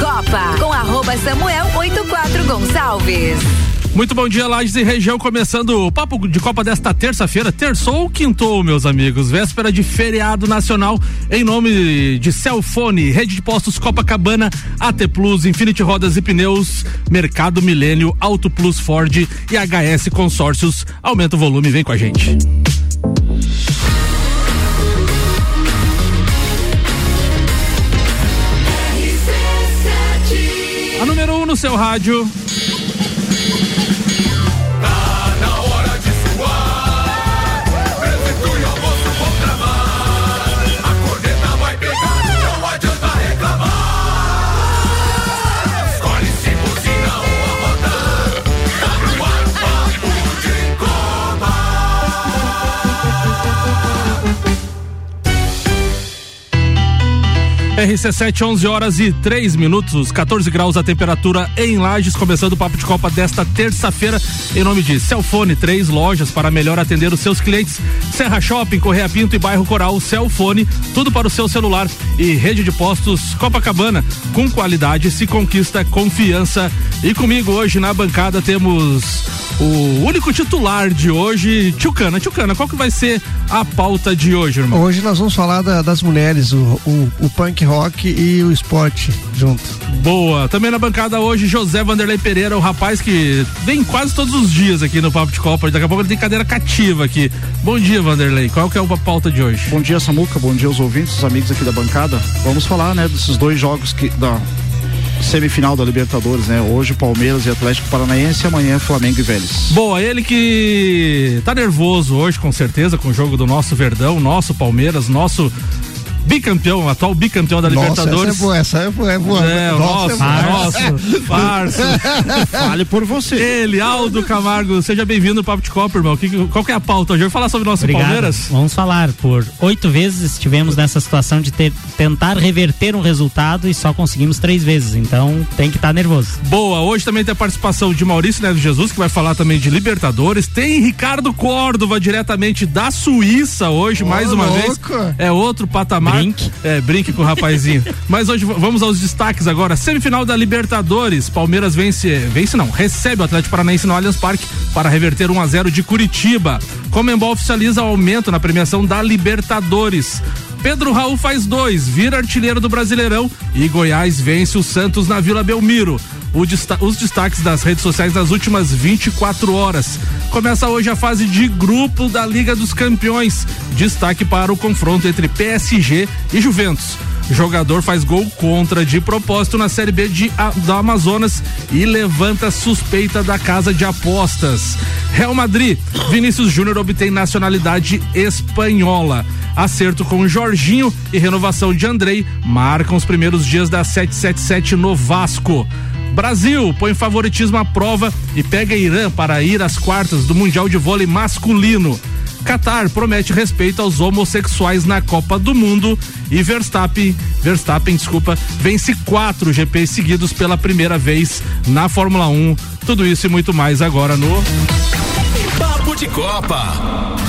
Copa com arroba Samuel 84 Gonçalves. Muito bom dia, Lages e região, começando o papo de Copa desta terça-feira, terçou ou quintou, meus amigos, véspera de feriado nacional, em nome de Celfone, Rede de Postos Copacabana, AT Plus, Infinity Rodas e Pneus, Mercado Milênio, Auto Plus Ford e HS Consórcios. Aumenta o volume, vem com a gente. No seu rádio. RC7, 11 horas e 3 minutos, 14 graus a temperatura em Lages, começando o Papo de Copa desta terça-feira, em nome de Celfone, três lojas para melhor atender os seus clientes. Serra Shopping, Correia Pinto e Bairro Coral, Celfone, tudo para o seu celular. E rede de postos Copacabana, com qualidade se conquista confiança. E comigo hoje na bancada temos o único titular de hoje, Tchucana. Tchucana, qual que vai ser a pauta de hoje, irmão? Hoje nós vamos falar da, das mulheres, o, o, o punk rock e o esporte junto. Boa. Também na bancada hoje, José Vanderlei Pereira, o rapaz que vem quase todos os dias aqui no Papo de Copa. Daqui a pouco ele tem cadeira cativa aqui. Bom dia, Vanderlei. Qual que é a pauta de hoje? Bom dia, Samuca. Bom dia aos ouvintes, os amigos aqui da bancada. Vamos falar, né, desses dois jogos que da semifinal da Libertadores, né? Hoje Palmeiras e Atlético Paranaense, amanhã Flamengo e Vélez. Boa, ele que tá nervoso hoje, com certeza, com o jogo do nosso Verdão, nosso Palmeiras, nosso bicampeão, atual bicampeão da Nossa, Libertadores. Essa é boa, essa é boa. É boa. É, nossa, Nossa, é nossa. Fale por você. Ele, Aldo Camargo, seja bem-vindo no Papo de Copa, irmão. Que, qual que é a pauta hoje? Vamos falar sobre o nosso Obrigado. Palmeiras? Vamos falar. Por oito vezes estivemos nessa situação de ter, tentar reverter um resultado e só conseguimos três vezes. Então tem que estar nervoso. Boa, hoje também tem a participação de Maurício Neves Jesus, que vai falar também de Libertadores. Tem Ricardo Córdova, diretamente da Suíça, hoje, Ô, mais uma louco. vez. É outro patamar. Brinque. É, brinque com o rapazinho. Mas hoje vamos aos destaques agora. Semifinal da Libertadores. Palmeiras vence, vence não, recebe o Atlético Paranaense no Allianz Parque para reverter 1 a 0 de Curitiba. Comembol oficializa o aumento na premiação da Libertadores. Pedro Raul faz dois, vira artilheiro do Brasileirão e Goiás vence o Santos na Vila Belmiro. Desta- os destaques das redes sociais nas últimas 24 horas. Começa hoje a fase de grupo da Liga dos Campeões. Destaque para o confronto entre PSG e Juventus. Jogador faz gol contra de propósito na Série B de, a- do Amazonas e levanta suspeita da casa de apostas. Real Madrid, Vinícius Júnior obtém nacionalidade espanhola. Acerto com Jorginho e renovação de Andrei marcam os primeiros dias da 777 no Vasco. Brasil põe favoritismo à prova e pega Irã para ir às quartas do Mundial de Vôlei Masculino. Qatar promete respeito aos homossexuais na Copa do Mundo e Verstappen, Verstappen, desculpa, vence quatro GPs seguidos pela primeira vez na Fórmula 1. Tudo isso e muito mais agora no Papo de Copa.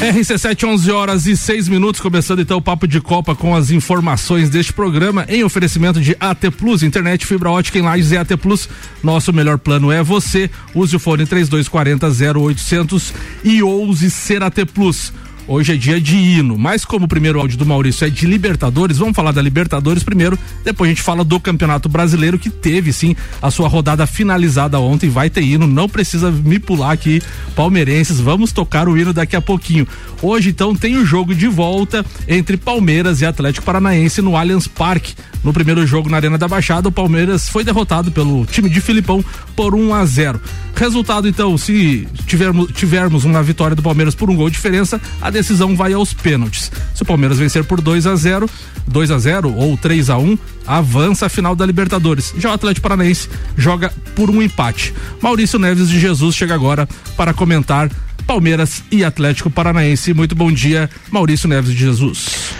RC7, 11 horas e 6 minutos, começando então o Papo de Copa com as informações deste programa em oferecimento de AT Plus, internet fibra ótica em Lages e AT Plus. Nosso melhor plano é você. Use o fone 3240 0800 e ouse ser AT Plus. Hoje é dia de hino, mas como o primeiro áudio do Maurício é de Libertadores, vamos falar da Libertadores primeiro, depois a gente fala do Campeonato Brasileiro que teve sim a sua rodada finalizada ontem, vai ter hino, não precisa me pular aqui, palmeirenses, vamos tocar o hino daqui a pouquinho. Hoje então tem o jogo de volta entre Palmeiras e Atlético Paranaense no Allianz Parque. No primeiro jogo na Arena da Baixada, o Palmeiras foi derrotado pelo time de Filipão por 1 a 0. Resultado então, se tivermos, tivermos uma vitória do Palmeiras por um gol de diferença, a decisão vai aos pênaltis. Se o Palmeiras vencer por 2 a 0, 2 a 0 ou 3 a 1, avança a final da Libertadores. Já o Atlético Paranaense joga por um empate. Maurício Neves de Jesus chega agora para comentar Palmeiras e Atlético Paranaense. Muito bom dia, Maurício Neves de Jesus.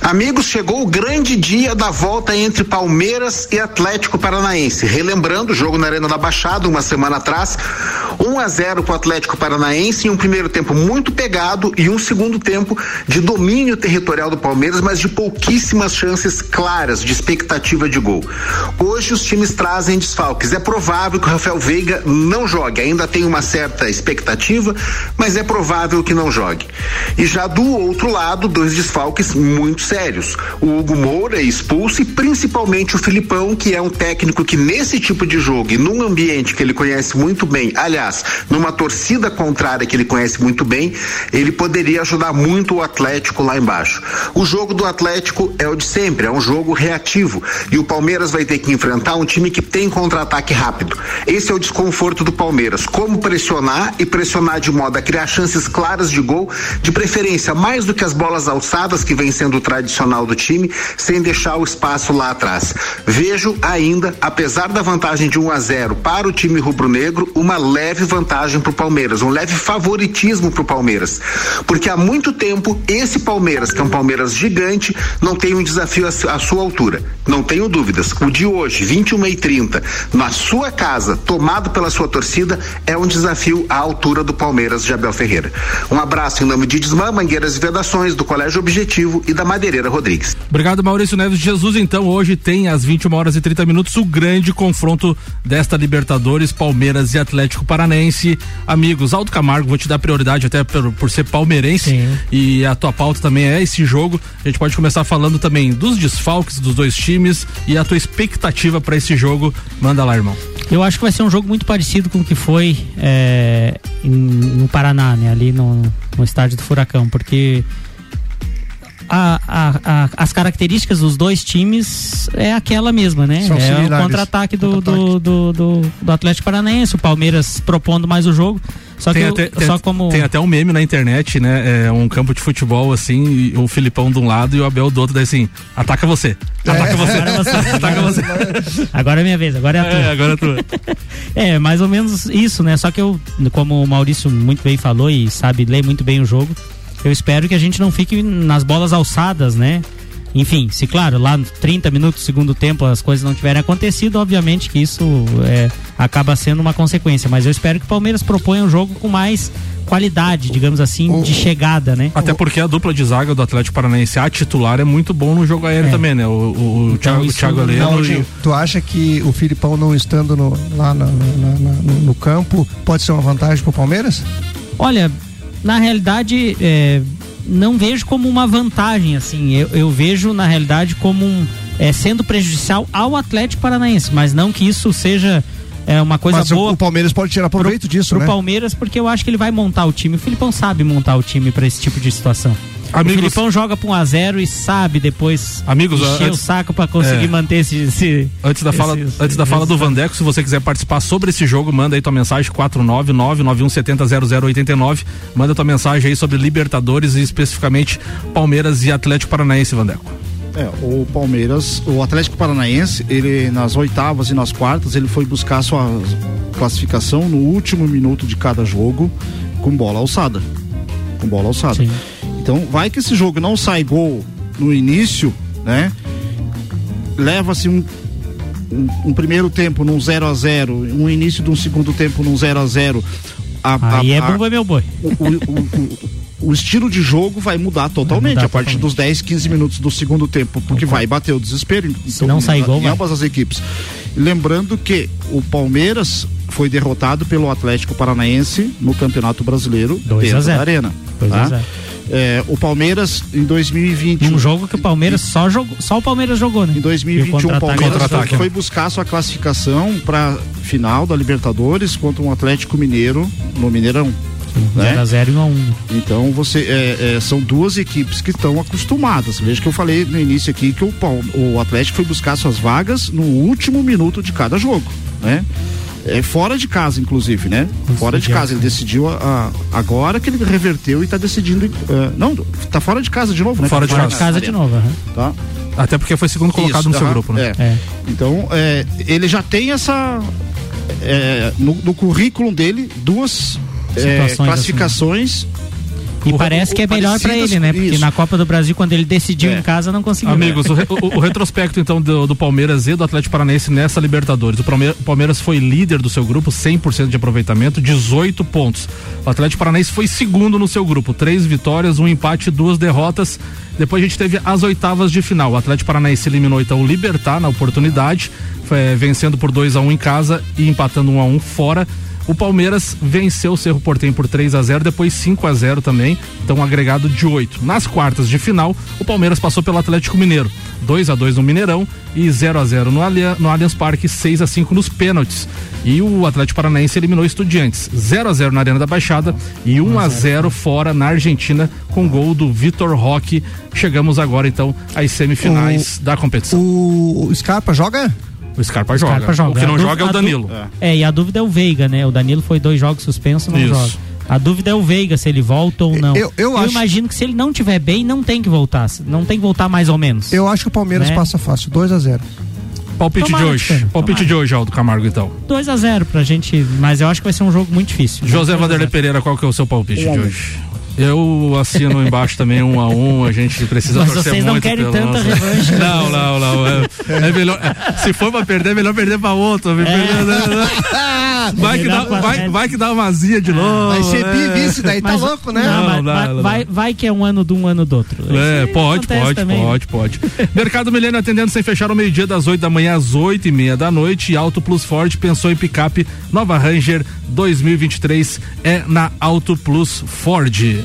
Amigos, chegou o grande dia da volta entre Palmeiras e Atlético Paranaense. Relembrando o jogo na Arena da Baixada, uma semana atrás, 1 a 0 para o Atlético Paranaense em um primeiro tempo muito pegado e um segundo tempo de domínio territorial do Palmeiras, mas de pouquíssimas chances claras de expectativa de gol. Hoje os times trazem desfalques. É provável que o Rafael Veiga não jogue. Ainda tem uma certa expectativa, mas é provável que não jogue. E já do outro lado, dois desfalques muito sérios. O Hugo Moura é expulso e principalmente o Filipão, que é um técnico que nesse tipo de jogo e num ambiente que ele conhece muito bem, aliás, numa torcida contrária que ele conhece muito bem, ele poderia ajudar muito o Atlético lá embaixo. O jogo do Atlético é o de sempre, é um jogo reativo e o Palmeiras vai ter que enfrentar um time que tem contra-ataque rápido. Esse é o desconforto do Palmeiras, como pressionar e pressionar de modo a criar chances claras de gol, de preferência mais do que as bolas alçadas que vem sendo tradicional do time, sem deixar o espaço lá atrás. Vejo ainda, apesar da vantagem de 1 a 0 para o time rubro-negro, uma leve vantagem para o Palmeiras, um leve favoritismo para o Palmeiras, porque há muito tempo esse Palmeiras, que é um Palmeiras gigante, não tem um desafio à sua altura. Não tenho dúvidas. O de hoje, 21 e 30, na sua casa, tomado pela sua torcida, é um desafio à altura do Palmeiras de Abel Ferreira. Um abraço em nome de Desmã, Mangueiras e Vedações, do Colégio Objetivo e da Madeireira Rodrigues. Obrigado, Maurício Neves de Jesus. Então, hoje tem às 21 horas e 30 minutos o grande confronto desta Libertadores, Palmeiras e Atlético Paranense. Amigos, Aldo Camargo, vou te dar prioridade até por, por ser palmeirense Sim. e a tua pauta também é esse jogo. A gente pode começar falando também dos desfalques dos dois times e a tua expectativa para esse jogo. Manda lá, irmão. Eu acho que vai ser um jogo muito parecido com o que foi é, em- no Paraná, né? Ali no, no estádio do Furacão, porque a- a- a- as características dos dois times é aquela mesma, né? São é o contra-ataque do, do, do, do- do Atlético Paranaense, o Palmeiras propondo mais o jogo. Só que tem, eu- até, tem, só como tem até um meme na internet, né? É um campo de futebol assim, e o Filipão de um lado e o Abel do outro, daí assim, ataca você. Ataca você. Agora você. Ataca você. Agora é minha vez, agora é a tua. É, agora é tua. É, mais ou menos isso, né? Só que eu, como o Maurício muito bem falou e sabe ler muito bem o jogo, eu espero que a gente não fique nas bolas alçadas, né? Enfim, se claro, lá nos 30 minutos do segundo tempo as coisas não tiverem acontecido, obviamente que isso é, acaba sendo uma consequência. Mas eu espero que o Palmeiras proponha um jogo com mais qualidade, digamos assim, O- de chegada, né? Até porque a dupla de zaga do Atlético Paranaense, a titular, é muito bom no jogo aéreo É. também, né? O, o, o Então, Thiago, Thiago não- Não, e tu acha que o Filipão não estando no- lá na- na- na- na- no, no campo pode ser uma vantagem pro Palmeiras? Olha, na realidade, é, não vejo como uma vantagem, assim. Eu, eu vejo, na realidade, como um. é, sendo prejudicial ao Atlético Paranaense, mas não que isso seja é, uma coisa Mas o- boa o Palmeiras pode tirar proveito disso, pro né? Palmeiras, porque eu acho que ele vai montar o time. O Filipão sabe montar o time para esse tipo de situação. Amigos- o Filipão joga pra um a 0 e sabe depois Amigos, encher o antes- saco para conseguir é. manter esse, esse- Antes da fala, esse- antes da fala do. Vandeco, se você quiser participar sobre esse jogo, manda aí tua mensagem 49991700089. Manda tua mensagem aí sobre Libertadores e especificamente Palmeiras e Atlético Paranaense, Vandeco. É, o Palmeiras, o Atlético Paranaense, ele nas oitavas e nas quartas, ele foi buscar sua classificação no último minuto de cada jogo com bola alçada. Com bola alçada. Sim. Então, vai que esse jogo não sai gol no início, né? Leva-se um, um, um primeiro tempo num 0 a 0 um início de um segundo tempo num 0 a 0 a, Aí a- é a- bumba meu boi. o, o- o- o estilo de jogo vai mudar totalmente mudar a partir totalmente. dos 10, 15 minutos do segundo tempo, porque vai bater o desespero. Se não sair gol, em vai. ambas as equipes. Lembrando que o Palmeiras foi derrotado pelo Atlético Paranaense no Campeonato Brasileiro 2 a dentro 0. da Arena. 2 a tá? 0. É, o Palmeiras em 2020 Um jogo que o Palmeiras só jogou, só o Palmeiras jogou, né? em 2021 o Palmeiras foi né? buscar sua classificação para final da Libertadores contra um Atlético Mineiro no Mineirão. né? 0 a 0 e 1 a 1. Então você é, é, são duas equipes que estão acostumadas. Veja que eu falei no início aqui que o, Pal- o Atlético foi buscar suas vagas no último minuto de cada jogo, né? É fora de casa, inclusive, né? Fora de casa. Ele decidiu a- a- agora que ele reverteu e está decidindo. eh, não, tá fora de casa de novo, né? Fora de Tá casa. de casa de novo. aham. Tá? Até porque foi segundo colocado Isso, no seu grupo, né? é. É. Então, é, ele já tem essa. é, no, no currículo dele, duas é, Situações classificações E O- parece que é melhor pra parecidas- ele, né? Porque isso. na Copa do Brasil, quando ele decidiu É. em casa, não conseguiu. Amigos, o, re- o- o retrospecto então do, do Palmeiras e do Atlético Paranaense nessa Libertadores. O Palme- o Palmeiras foi líder do seu grupo, 100% de aproveitamento, 18 pontos. O Atlético Paranaense foi segundo no seu grupo, três vitórias, um empate, duas derrotas. Depois a gente teve as oitavas de final. O Atlético Paranaense eliminou então o Libertar na oportunidade, foi, vencendo por 2 a 1 em casa e empatando 1 a 1 fora. O Palmeiras venceu o Cerro Portem por 3 a 0 depois 5 a 0 também, então um agregado de 8. Nas quartas de final, o Palmeiras passou pelo Atlético Mineiro, 2 a 2 no Mineirão e 0 a 0 no, Allian- no Allianz Parque, 6 a 5 nos pênaltis. E o Atlético Paranaense eliminou Estudiantes, 0 a 0 na Arena da Baixada e 1 a 0 fora na Argentina com gol do Vitor Roque. Chegamos agora então às semifinais da competição. O, o Scarpa joga? O Scarpa joga. Scarpa joga. O que não A joga é o Danilo. É, e a dúvida é o Veiga, né? O Danilo foi dois jogos suspenso, não Isso. joga. A dúvida é o Veiga, se ele volta ou não. Eu- eu acho- imagino que se ele não tiver bem, não tem que voltar. Não tem que voltar mais ou menos. Eu acho que o Palmeiras Né? passa fácil, 2 a 0 Palpite Tomara, de hoje. Palpite tomara. de hoje, Aldo Camargo, então. 2 a 0 pra gente, mas eu acho que vai ser um jogo muito difícil. José 2 a Vanderlei 0. Pereira, qual que é o seu palpite de hoje? Eu assino embaixo também um a um, a gente precisa Mas torcer vocês não muito querem pelo tanta nosso- revanche, né? Não, não, não. É, é melhor, é, se for pra perder, é melhor perder pra outro. perder, né, né? Vai, que dá, vai, vai que dá uma azia de novo. Vai ser é. bi-vice, daí tá Mas- louco, né? Não, Não, vai, não. vai, vai que é um ano de um ano do outro. É, pode, pode, também, pode, pode. Mercado Milênio atendendo sem fechar ao meio-dia, das 8 da manhã às 8 e meia da noite. E Auto Plus Ford pensou em picape Nova Ranger 2023 é na Auto Plus Ford.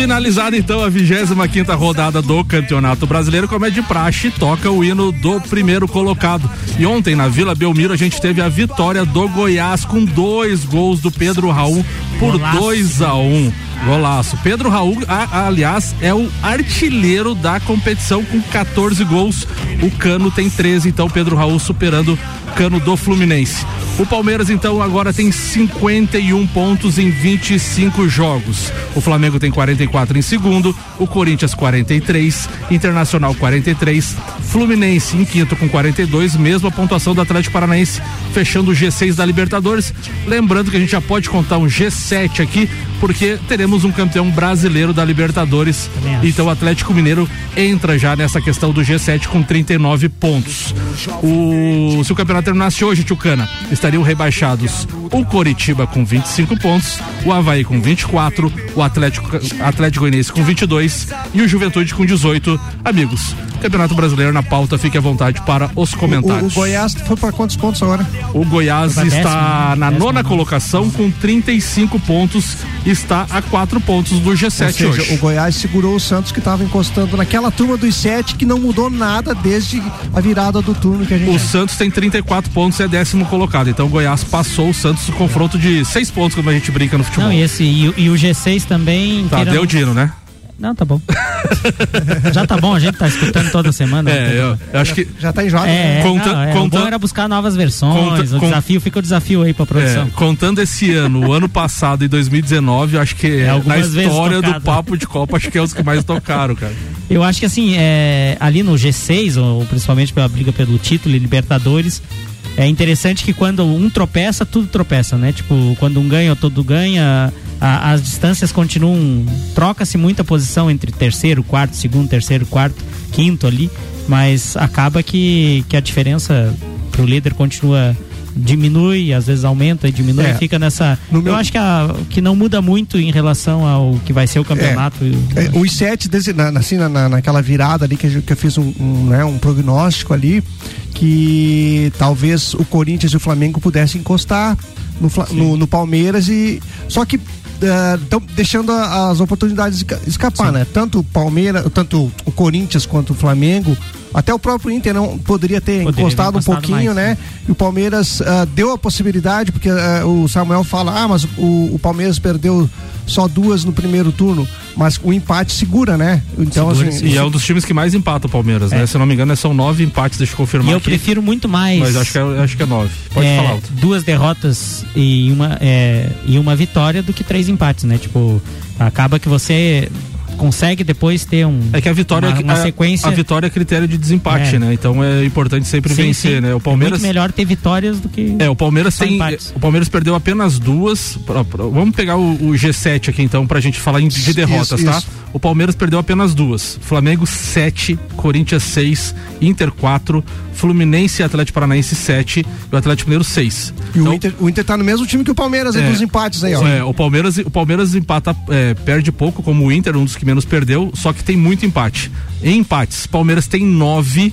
Finalizada então a 25 quinta rodada do Campeonato Brasileiro, como é de praxe, toca o hino do primeiro colocado. E ontem na Vila Belmiro a gente teve a vitória do Goiás com dois gols do Pedro Raul por Golaço. 2 a 1 um. Golaço. Pedro Raul, a- a- aliás, é o artilheiro da competição com 14 gols. O Cano tem 13, então Pedro Raul superando Cano do Fluminense. O Palmeiras, então, agora tem 51 pontos em 25 jogos. O Flamengo tem 44 em segundo, o Corinthians 43, Internacional 43, Fluminense em quinto com 42, mesma pontuação do Atlético Paranaense, fechando o G6 da Libertadores. Lembrando que a gente já pode contar um G7 aqui, porque teremos um campeão brasileiro da Libertadores. Então o Atlético Mineiro entra já nessa questão do G7 com 39 pontos. O, se o campeonato terminasse hoje, Tchucana, estariam rebaixados o Coritiba com 25 pontos, o Havaí com 24, o Atlético, Atlético Goianiense com 22 e o Juventude com 18. Amigos, Campeonato Brasileiro na pauta, fique à vontade para os O, comentários. o Goiás foi pra quantos pontos agora? O Goiás está décimo, na décimo, nona né? colocação com 35 pontos, está a 4 pontos do G7 Ou seja, hoje. o Goiás segurou o Santos que estava encostando naquela turma dos sete que não mudou nada desde a virada do turno que a gente. O Santos tem 34 pontos e é décimo colocado. Então o Goiás passou o Santos no confronto de 6 pontos, como a gente brinca no futebol. Não, e, esse, e, o- e o G6 também. Tá, queira- deu Dino, né? Não, tá bom. Já tá bom, a gente tá escutando toda semana. É, eu, eu acho que. Já tá enjoado. É, né? é, Conta- não, é, conta- o bom era buscar novas versões. Conta- o con- desafio, fica o desafio aí pra produção. é, contando esse ano, o ano passado, em 2019, eu acho que É, na algumas vezes história do. Papo de Copa, acho que é os que mais tocaram, cara. Eu acho que assim, é, ali no G6, ou principalmente pela briga pelo título e Libertadores, é interessante que quando um tropeça, tudo tropeça, né? Tipo, quando um ganha, todo ganha, a- as distâncias continuam. Troca-se muita posição entre terceiro, quarto, segundo, terceiro, quarto, quinto ali, mas acaba que, que a diferença pro líder continua. Diminui, às vezes aumenta e diminui, É. fica nessa. No eu meu- acho que, a- que não muda muito em relação ao que vai ser o campeonato. É, os sete, assim, na- na, naquela virada ali que, gente- que eu fiz um, um, né, um prognóstico ali, que talvez o Corinthians e o Flamengo pudessem encostar no, no, no Palmeiras e. Só que estão deixando a- as oportunidades esca- escapar, né? Tanto o Palmeiras, tanto o Corinthians quanto o Flamengo Até o próprio Inter não poderia ter Poderia encostado um pouquinho, mais, né? E o Palmeiras ah, deu a possibilidade, porque ah, o Samuel fala, ah, mas o, o Palmeiras perdeu só duas no primeiro turno, mas o empate segura, né? Então, Segura, assim, E é um dos times que mais empata o Palmeiras, né? É. Se eu não me engano, são nove empates, deixa eu confirmar E eu aqui. prefiro muito mais. Mas acho que é, acho que é nove. Pode é, falar alto. duas derrotas e uma, é, e uma vitória do que três empates, né? Tipo, acaba que você consegue depois ter um. É que a vitória uma, é- uma a- sequência. A vitória é critério de desempate, É. né? Então é importante sempre Sim, vencer, sim. né? O Palmeiras. É muito melhor ter vitórias do que. É, o Palmeiras tem. empates. O Palmeiras perdeu apenas duas. pra- pra- vamos pegar o, o G7 aqui então, pra gente falar em- de Isso, derrotas, tá? isso. O Palmeiras perdeu apenas duas. Flamengo 7, Corinthians 6, Inter 4, Fluminense e Atlético Paranaense 7 e o Atlético Mineiro 6. E o, Inter, o Inter tá no mesmo time que o Palmeiras, aí É. dos empates aí, ó. É, o Palmeiras, o Palmeiras empata, é, perde pouco, como o Inter, um dos que menos perdeu, só que tem muito empate. Em empates, Palmeiras tem 9,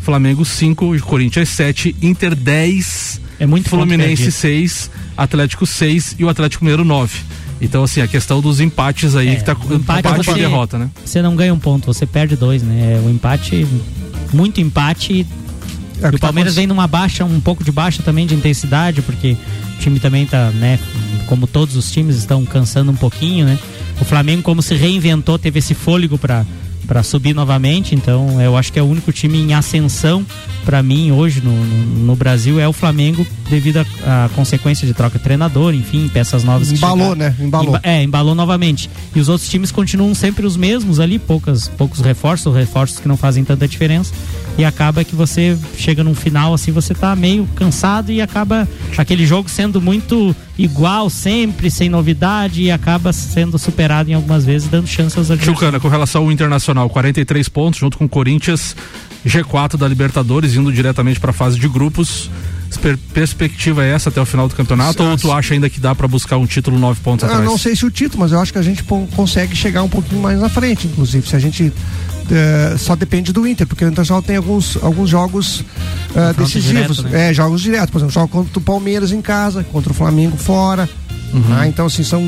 Flamengo 5, Corinthians 7, Inter 10, É muito Fluminense perdido. 6, Atlético 6 e o Atlético Mineiro 9. Então, assim, a questão dos empates aí, É, que tá o empate empate você- derrota, né? Você não ganha um ponto, você perde dois, né? O empate, muito empate. É o o tá Palmeiras vem numa baixa, um pouco de baixa também de intensidade, porque o time também tá, né? Como todos os times estão cansando um pouquinho, né? O Flamengo, como se reinventou, teve esse fôlego para para subir novamente, então eu acho que é o único time em ascensão para mim hoje no, no, no Brasil é o Flamengo devido à consequência de troca de treinador, enfim, peças novas que Embalou, né? Embalou. Emba- é, embalou novamente. E os outros times continuam sempre os mesmos ali, poucas, poucos reforços, reforços que não fazem tanta diferença. E acaba que você chega num final assim, você tá meio cansado e acaba aquele jogo sendo muito igual sempre, sem novidade, e acaba sendo superado em algumas vezes, dando chance aos adversários. Chucana, com relação ao Internacional, 43 pontos, junto com o Corinthians, G4 da Libertadores, indo diretamente para a fase de grupos. Per- perspectiva é essa até o final do campeonato? Ou tu acha ainda que dá para buscar um título nove pontos Eu atrás? Ah, não sei se o título, mas eu acho que a gente consegue chegar um pouquinho mais na frente, inclusive. Se a gente. eh, só depende do Inter, porque o Internacional tem alguns, alguns jogos Confronto decisivos. direto, né? É, jogos diretos. Por exemplo, joga contra o Palmeiras em casa, contra o Flamengo fora. Uhum. tá? Então, assim, são.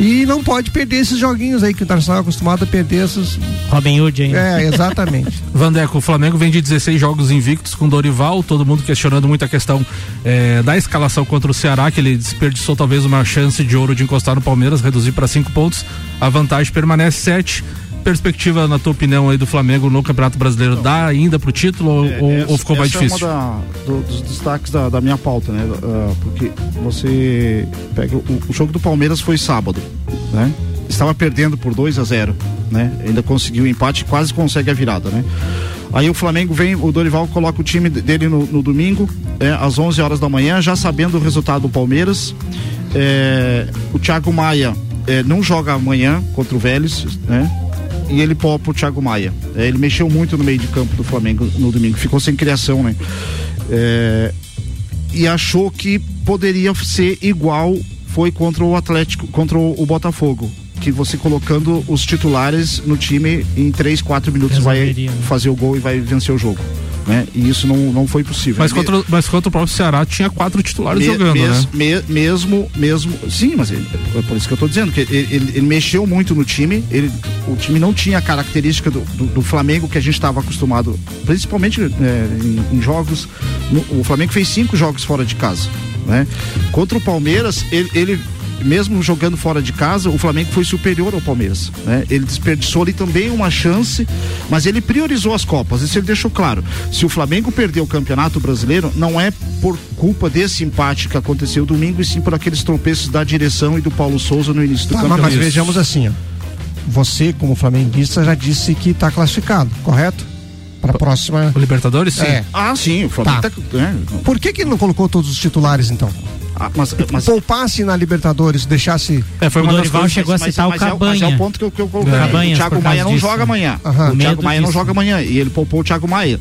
E não pode perder esses joguinhos aí que o Internacional é acostumado a perder esses. Robin Hood ainda. É, exatamente. Vandeco, o Flamengo vem de 16 jogos invictos com Dorival, todo mundo questionando muito a questão eh, da escalação contra o Ceará, que ele desperdiçou talvez uma chance de ouro de encostar no Palmeiras, reduzir para cinco pontos. A vantagem permanece sete. Perspectiva, na tua opinião, aí do Flamengo no Campeonato Brasileiro, dá ainda pro título ou, ou- essa- ou ficou mais difícil? É uma da- do- dos destaques da, da minha pauta, né? Ah, porque você pega o, o jogo do Palmeiras foi sábado, né? Estava perdendo por 2 a 0, né? Ainda conseguiu o empate, quase consegue a virada, né? Aí o Flamengo vem, o Dorival coloca o time dele no, no domingo, é, às 11 horas da manhã, já sabendo o resultado do Palmeiras. É, o Thiago Maia é, não joga amanhã contra o Vélez, né? E ele poupa o Thiago Maia. É, ele mexeu muito no meio de campo do Flamengo no domingo, ficou sem criação, né? É, e achou que poderia ser igual foi contra o Atlético, contra o, Botafogo. Que você colocando os titulares no time em 3, 4 minutos vai Resolveria, né? fazer o gol e vai vencer o jogo. Né? E isso não, não foi possível. Mas contra, o- mas contra o próprio Ceará tinha quatro titulares me- jogando, mes- né? me- mesmo, mesmo, sim, mas ele- é por isso que eu tô dizendo que ele, ele- ele mexeu muito no time. Ele, o time não tinha a característica do, do- do Flamengo que a gente estava acostumado, principalmente é, em, em jogos. no- o Flamengo fez cinco jogos fora de casa, né? Contra o Palmeiras, ele, ele mesmo jogando fora de casa, o Flamengo foi superior ao Palmeiras. Né? Ele desperdiçou ali também uma chance, mas ele priorizou as Copas. Isso ele deixou claro. Se o Flamengo perder o Campeonato Brasileiro, não é por culpa desse empate que aconteceu domingo, e sim por aqueles tropeços da direção e do Paulo Souza no início do Tá, campeonato. mas vejamos assim, ó. Você, como flamenguista, já disse que está classificado, correto? Para a próxima. O Libertadores, sim. É. Ah, sim, o Flamengo Tá. tá. né? Por que, que ele não colocou todos os titulares, então? Ah, mas, mas, Poupasse na Libertadores, deixasse. É, foi O uma das Dorival coisas. chegou a mas- citar o mas é, mas é Cabanha. o ponto que eu, que eu coloquei. Cabanhas, o Thiago Maia não disso, joga amanhã. Aham. O Thiago Maia não disso. joga amanhã. E ele poupou o Thiago Maia.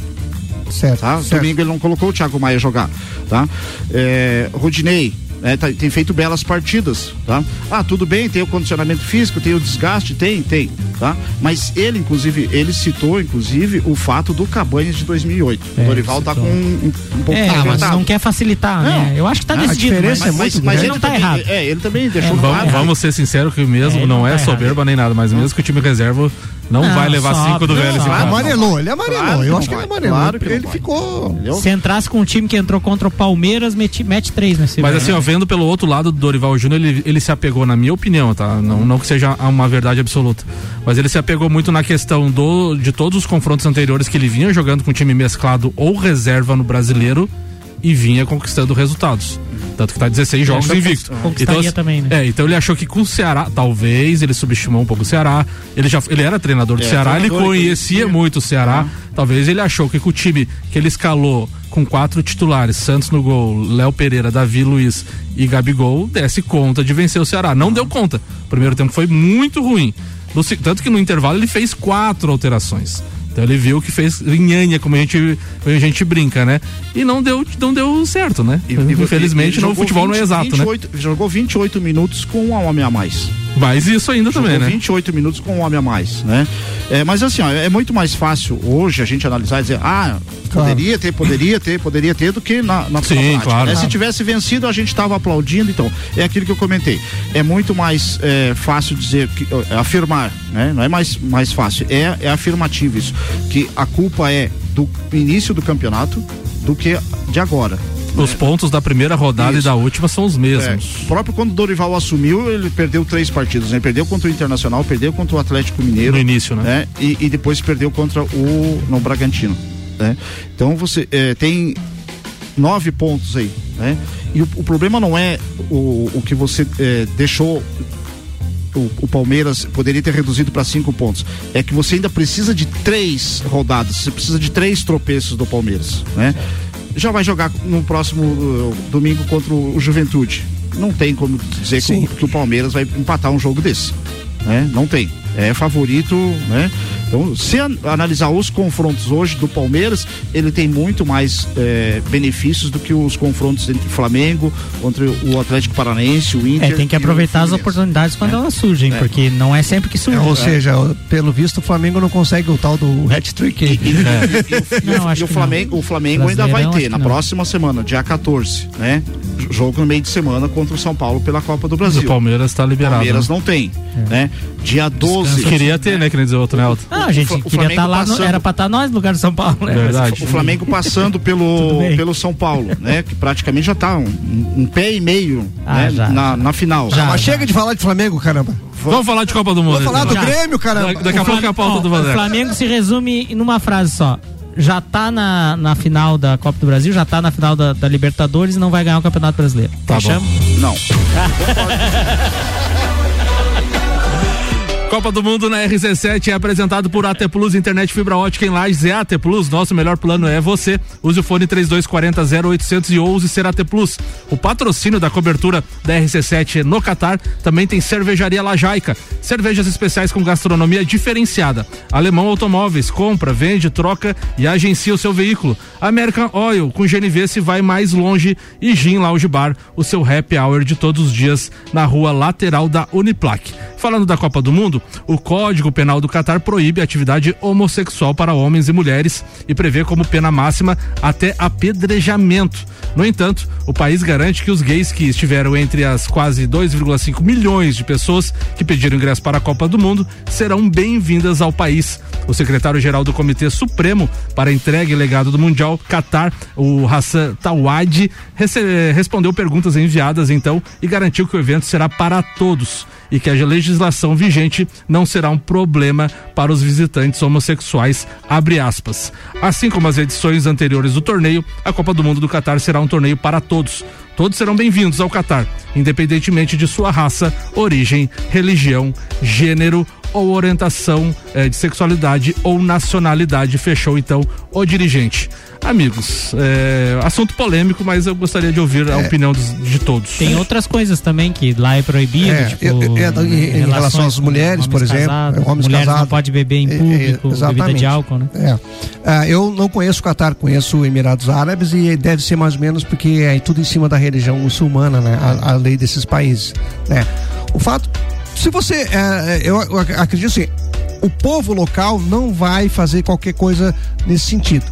Certo. tá? certo. Domingo ele não colocou o Thiago Maia jogar, tá? É, Rodinei, né, tá- tem feito belas partidas, tá? Ah, tudo bem, tem o condicionamento físico, tem o desgaste, tem, tem, tá? Mas ele, inclusive, ele citou, inclusive, o fato do Cabanhas de 2008. É, o Dorival tá com um, um pouco É, mas não quer facilitar, Não. né? Eu acho que tá A decidido. diferença mas- é muito mas grande. ele não tá também, errado. É, ele também deixou É, claro. Vamos, vamos ser sinceros que mesmo É, não não é tá errado. soberba nem nada, mas mesmo que o time reserva Não, Não, vai levar sobe, cinco do Vélez sobe. Amarelou, ele amarelou. Claro eu acho que ele amarelou. claro que ele ficou. Entendeu? Se entrasse com um time que entrou contra o Palmeiras, mete, mete três nesse Mas assim, ó, vendo pelo outro lado do Dorival Júnior, ele, ele se apegou, na minha opinião, tá? Não, não que seja uma verdade absoluta. Mas ele se apegou muito na questão do, de todos os confrontos anteriores que ele vinha jogando com time mesclado ou reserva no brasileiro e vinha conquistando resultados. Tanto que tá 16 jogos invicto. conquistaria assim, também, né? É, então ele achou que com o Ceará, talvez ele subestimou um pouco o Ceará. Ele já ele era treinador do É, Ceará, ele treinador, conhecia conhecia. muito o Ceará. Talvez ele achou que com o time que ele escalou com quatro titulares, Santos no gol, Léo Pereira, Davi Luiz e Gabigol, desse conta de vencer o Ceará. Não deu conta. O primeiro tempo foi muito ruim. No tanto que no intervalo ele fez quatro alterações. Então ele viu que fez nhanha, como a gente, como a gente brinca, né? E não deu, não deu certo, né? E- e- Infelizmente, ele no jogou futebol não é 20, exato, né? 28, Jogou 28 minutos com um homem a mais. Mas isso ainda também, Jogou né? 28 minutos com um homem a mais, né? É, mas assim, ó, é muito mais fácil hoje a gente analisar e dizer, ah, Claro. poderia ter, poderia ter, poderia ter, do que na, na Sim, prática, claro. né? Se tivesse vencido, a gente estava aplaudindo, então, é aquilo que eu comentei. É muito mais é, fácil dizer, que, é, afirmar, né? Não é mais, mais fácil, é, é afirmativo isso, que a culpa é do início do campeonato do que de agora. Os pontos da primeira rodada Isso. e da última são os É, mesmos. próprio quando o Dorival assumiu, ele perdeu três partidos, né? Perdeu contra o Internacional, perdeu contra o Atlético Mineiro. No início, né? né? E, e depois perdeu contra o no Bragantino, né? Então você eh, tem nove pontos aí, né? E o, o problema não é o, o que você eh, deixou o, o Palmeiras poderia ter reduzido para cinco pontos. É que você ainda precisa de três rodadas, você precisa de três tropeços do Palmeiras, né? Já vai jogar no próximo uh, domingo contra o, Juventude. Não tem como dizer que o, que o Palmeiras vai empatar um jogo desse, né? Não tem. É favorito, né? Então, se an- analisar os confrontos hoje do Palmeiras, ele tem muito mais eh, benefícios do que os confrontos entre o Flamengo, contra o Atlético Paranaense, o Inter. É, tem que o aproveitar as oportunidades quando É. elas surgem, É. porque não é sempre que surge. Ou seja, o- pelo visto o Flamengo não consegue o tal do hat-trick. E, e- e- Não, acho e o que Flamengo, o Flamengo ainda vai ter na não. próxima semana, dia 14, né? Jogo no meio de semana contra o São Paulo pela Copa do Brasil. O Palmeiras tá liberado. Palmeiras né? não tem, né? Dia 12. Queria ter, né? Que nem dizer outro, né, Elton? Ah, a gente O o queria Flamengo estar lá, no- passando- era pra estar nós no lugar do São Paulo, né? Verdade. O Flamengo passando pelo, pelo São Paulo, né? Que praticamente já tá um, um pé e meio Ah, né? já, na, já. na final. Já. Mas chega de falar de Flamengo, caramba. Vamos falar de Copa do Mundo. Vamos falar do então. Já. Grêmio, caramba. Da- Daqui a pouco é a pauta do O Vandeco. Flamengo se resume numa frase só. Já tá na, na final da Copa do Brasil, já tá na final da, da Libertadores e não vai ganhar o Campeonato Brasileiro. Tá bom. Fechamos? Não. Copa do Mundo na RC7 é apresentado por AT Plus Internet Fibra Ótica em Lages. É AT Plus, nosso melhor plano é você. Use o fone 3240 0800 e ouse ser AT Plus. O patrocínio da cobertura da RC7 no Catar também tem Cervejaria Lajaica. Cervejas especiais com gastronomia diferenciada. Alemão Automóveis, compra, vende, troca e agencia o seu veículo. American Oil, com GNV se vai mais longe. E Gin Lounge Bar, o seu happy hour de todos os dias na rua lateral da Uniplac. Falando da Copa do Mundo, o Código Penal do Catar proíbe a atividade homossexual para homens e mulheres e prevê como pena máxima até apedrejamento. No entanto, o país garante que os gays que estiveram entre as quase 2,5 milhões de pessoas que pediram ingresso para a Copa do Mundo serão bem-vindas ao país. O secretário-geral do Comitê Supremo para a Entrega e Legado do Mundial, Qatar, o Hassan Tawad, rece- respondeu perguntas enviadas então e garantiu que o evento será para todos e que a legislação vigente não será um problema para os visitantes homossexuais. Assim como as edições anteriores do torneio, a Copa do Mundo do Catar será um torneio para todos. Todos serão bem-vindos ao Catar, independentemente de sua raça, origem, religião, gênero ou orientação eh, de sexualidade ou nacionalidade, fechou então o dirigente. Amigos, eh, assunto polêmico, mas eu gostaria de ouvir a opinião dos- de todos. Tem outras coisas também que lá é proibido, É, tipo. eu- eu- é, em- em relação às mulheres, por exemplo, casados, homens mulheres não casados. pode beber em É, é, público, bebida exatamente. de álcool, né? É. Ah, eu não conheço o Catar, conheço Emirados Árabes e deve ser mais ou menos porque é tudo em cima da religião muçulmana, né? A, a lei desses países, né? O fato, se você, é, eu, eu acredito assim, o povo local não vai fazer qualquer coisa nesse sentido.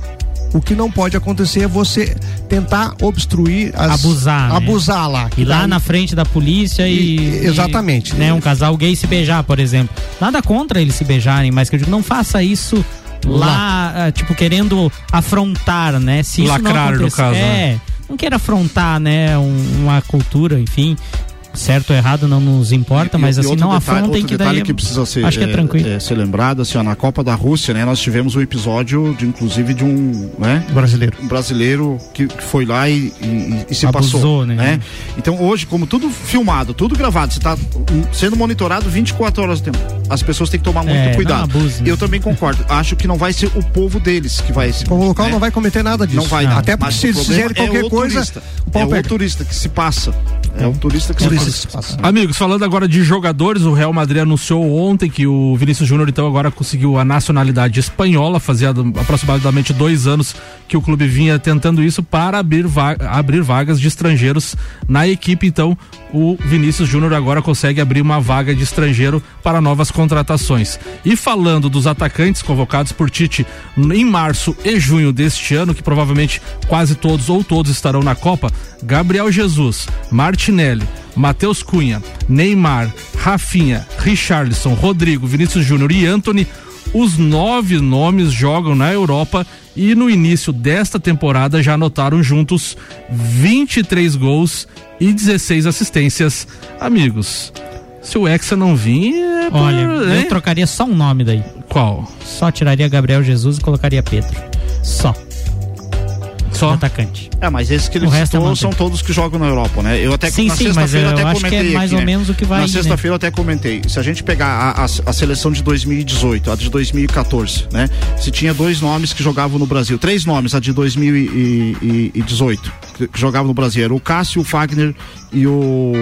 O que não pode acontecer é você tentar obstruir as, Abusar, né? abusar lá. E lá na frente da polícia e. E- exatamente. e, né, um casal gay se beijar, por exemplo. Nada contra eles se beijarem, mas que eu digo, não faça isso lá, ah, tipo, querendo afrontar, né? Se isso não Lacrar, no caso, É, né? não queira afrontar, né? um- uma cultura, enfim. Certo ou errado não nos importa, E- mas e assim, não detalhe- afrontem outro que detalhe daí. que precisa ser, acho que é tranquilo. é, ser lembrado, assim, ó, na Copa da Rússia, né, nós tivemos um episódio de, inclusive, de um, né, Brasileiro. um brasileiro que, que foi lá e, e- e se Abusou, passou, né? Então hoje, como tudo filmado, tudo gravado, você está sendo monitorado 24 horas do tempo. As pessoas têm que tomar muito É, não cuidado. abuse, né? Eu também concordo. Acho que não vai ser o povo deles que vai se O povo local né? não vai cometer nada disso. Não vai, Até porque se eles fizerem qualquer é coisa, turista. o pau é o turista que se passa. É o turista que se Turista passa. Amigos, falando agora de jogadores, o Real Madrid anunciou ontem que o Vinícius Júnior então agora conseguiu a nacionalidade espanhola, fazia aproximadamente dois anos que o clube vinha tentando isso para abrir, va- abrir vagas de estrangeiros na equipe. Então, o Vinícius Júnior agora consegue abrir uma vaga de estrangeiro para novas contratações. E falando dos atacantes convocados por Tite em março e junho deste ano, que provavelmente quase todos ou todos estarão na Copa, Gabriel Jesus, Martinelli, Matheus Cunha, Neymar, Rafinha, Richarlison, Rodrigo, Vinícius Júnior e Anthony, os nove nomes jogam na Europa e no início desta temporada já anotaram juntos 23 gols e 16 assistências. Amigos, se o Hexa não vir, é por- Olha, hein? eu trocaria só um nome daí. Qual? Só tiraria Gabriel Jesus e colocaria Pedro. Só. Só? Atacante. É, mas esses que O ele resto citou é são todos que jogam na Europa, né? Eu até Sim, na sim, mas sexta-feira eu até acho que é comentei mais aqui, ou né? menos o que vai Na né? sexta-feira eu até comentei. Se a gente pegar a, a, a seleção de 2018, a de 2014, né? Se tinha dois nomes que jogavam no Brasil, três nomes, a de 2018 que, que jogavam no Brasil, era o Cássio, o Fagner e o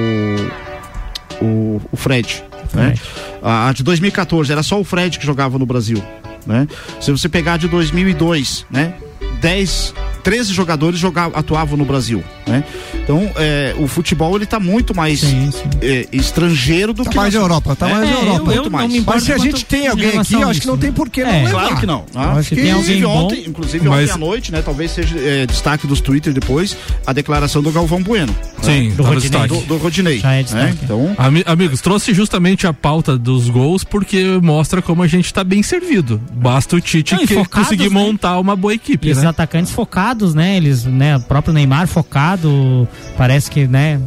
o, o Fred, né? A, a de 2014 era só o Fred que jogava no Brasil, né? Se você pegar a de 2002, né? 10, 13 jogadores jogavam, atuavam no Brasil, né? Então, é, o futebol ele tá muito mais Sim, sim. é, estrangeiro do Tá que mais nacional. Europa, tá É, mais É, Europa. eu- eu mais. Mas se a gente tem em alguém aqui, acho que não tem né? por que não É, levar. Claro que não. Ah, acho que tem alguém inclusive bom. ontem, inclusive Mas- ontem à noite, né? Talvez seja é, destaque dos Twitter depois a declaração do Galvão Bueno. Sim, Do tava Rodinei. Do, do Rodinei. Já é né? destaque. Então, Ami- amigos, trouxe justamente a pauta dos gols porque mostra como a gente tá bem servido. Basta o Tite Não, que focados, conseguir né? montar uma boa equipe, E esses né? atacantes focados, né? Eles, né? O próprio Neymar focado, parece que, né?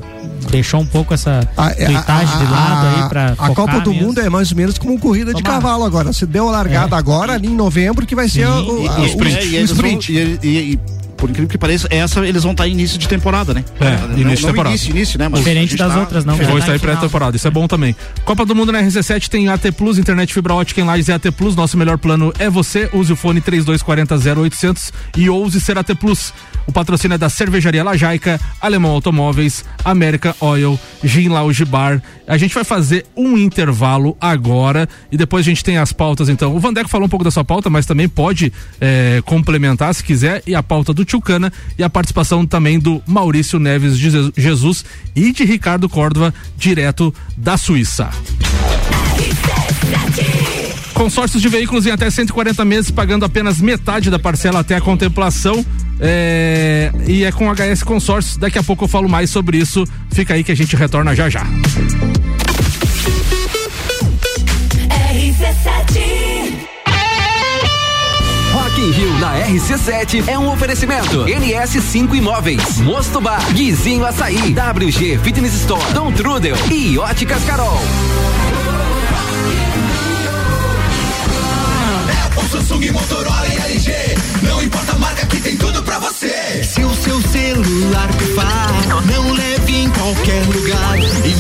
Deixou um pouco essa A, tuitagem de lado aí pra a focar Copa do mesmo. Mundo é mais ou menos como corrida de cavalo agora. Se deu a largada É. agora, ali em novembro, que vai ser Sim. o, e, a- e- o é, sprint. e o vão- sprint. e- e- e, por incrível que pareça, essa eles vão estar em início de temporada, né? É, não, início de não temporada. Início, início, né? Mas Diferente das tá- outras, não, Vou estar tá em pré-temporada, isso é bom também. Copa do Mundo na RC7 tem AT Plus, internet fibra ótica em Lages e AT Plus. Nosso melhor plano é você. Use o fone 3240 0800 e ouse ser AT Plus. O patrocínio é da Cervejaria Lajaica, Alemão Automóveis, América Oil, Gin Lounge Bar. A gente vai fazer um intervalo agora e depois a gente tem as pautas. Então, o Vandeco falou um pouco da sua pauta, mas também pode eh, complementar se quiser. E a pauta do Tchucana e a participação também do Maurício Neves de Je- Jesus e de Ricardo Córdova, direto da Suíça. Consórcios de veículos em até 140 meses, pagando apenas metade da parcela até a contemplação. É, e é com HS Consórcios. Daqui a pouco eu falo mais sobre isso. Fica aí que a gente retorna já já. Rock in Rio na RC7 é um oferecimento. NS5 Imóveis, Mosto Bar, Guizinho Açaí, WG Fitness Store, Dom Trudel e Óticas Carol. Apple, Samsung, Motorola e LG. Não importa a marca que tem tudo pra você. Se o seu celular pifar, não leve em qualquer lugar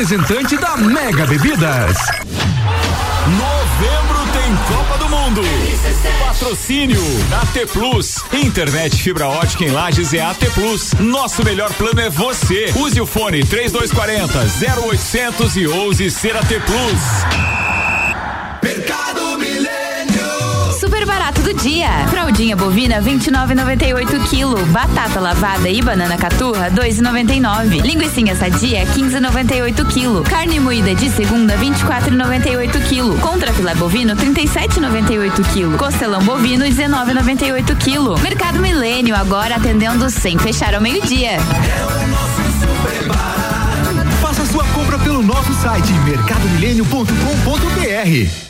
da Mega Bebidas. Novembro tem Copa do Mundo. Patrocínio AT Plus. Internet fibra ótica em Lages é AT Plus. Nosso melhor plano é você. Use o fone 3240 0800 e ouse ser AT Plus. Barato do dia. Fraldinha bovina 29,98 kg. Batata lavada e banana caturra 2,99. Linguiça sadia 15,98 kg. Carne moída de segunda 24,98 kg. Contra filé bovino 37,98 kg. Costelão bovino 19,98 kg. Mercado Milênio agora atendendo sem fechar ao meio-dia. Faça sua compra pelo nosso site mercadomilênio.com.br.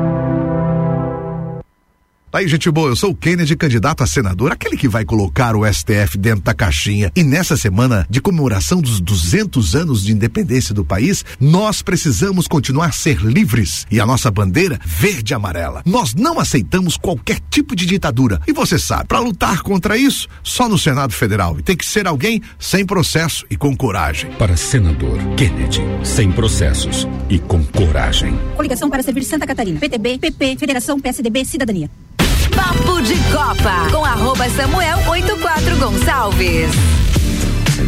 Aí, gente boa, eu sou o Kennedy, candidato a senador, aquele que vai colocar o STF dentro da caixinha. E nessa semana de comemoração dos 200 anos de independência do país, nós precisamos continuar a ser livres. E a nossa bandeira verde e amarela. Nós não aceitamos qualquer tipo de ditadura. E você sabe, para lutar contra isso, só no Senado Federal. E tem que ser alguém sem processo e com coragem. Para senador Kennedy, sem processos e com coragem. Coligação para servir Santa Catarina. PTB, PP, Federação PSDB, Cidadania. Papo de Copa com arroba Samuel 84 Gonçalves.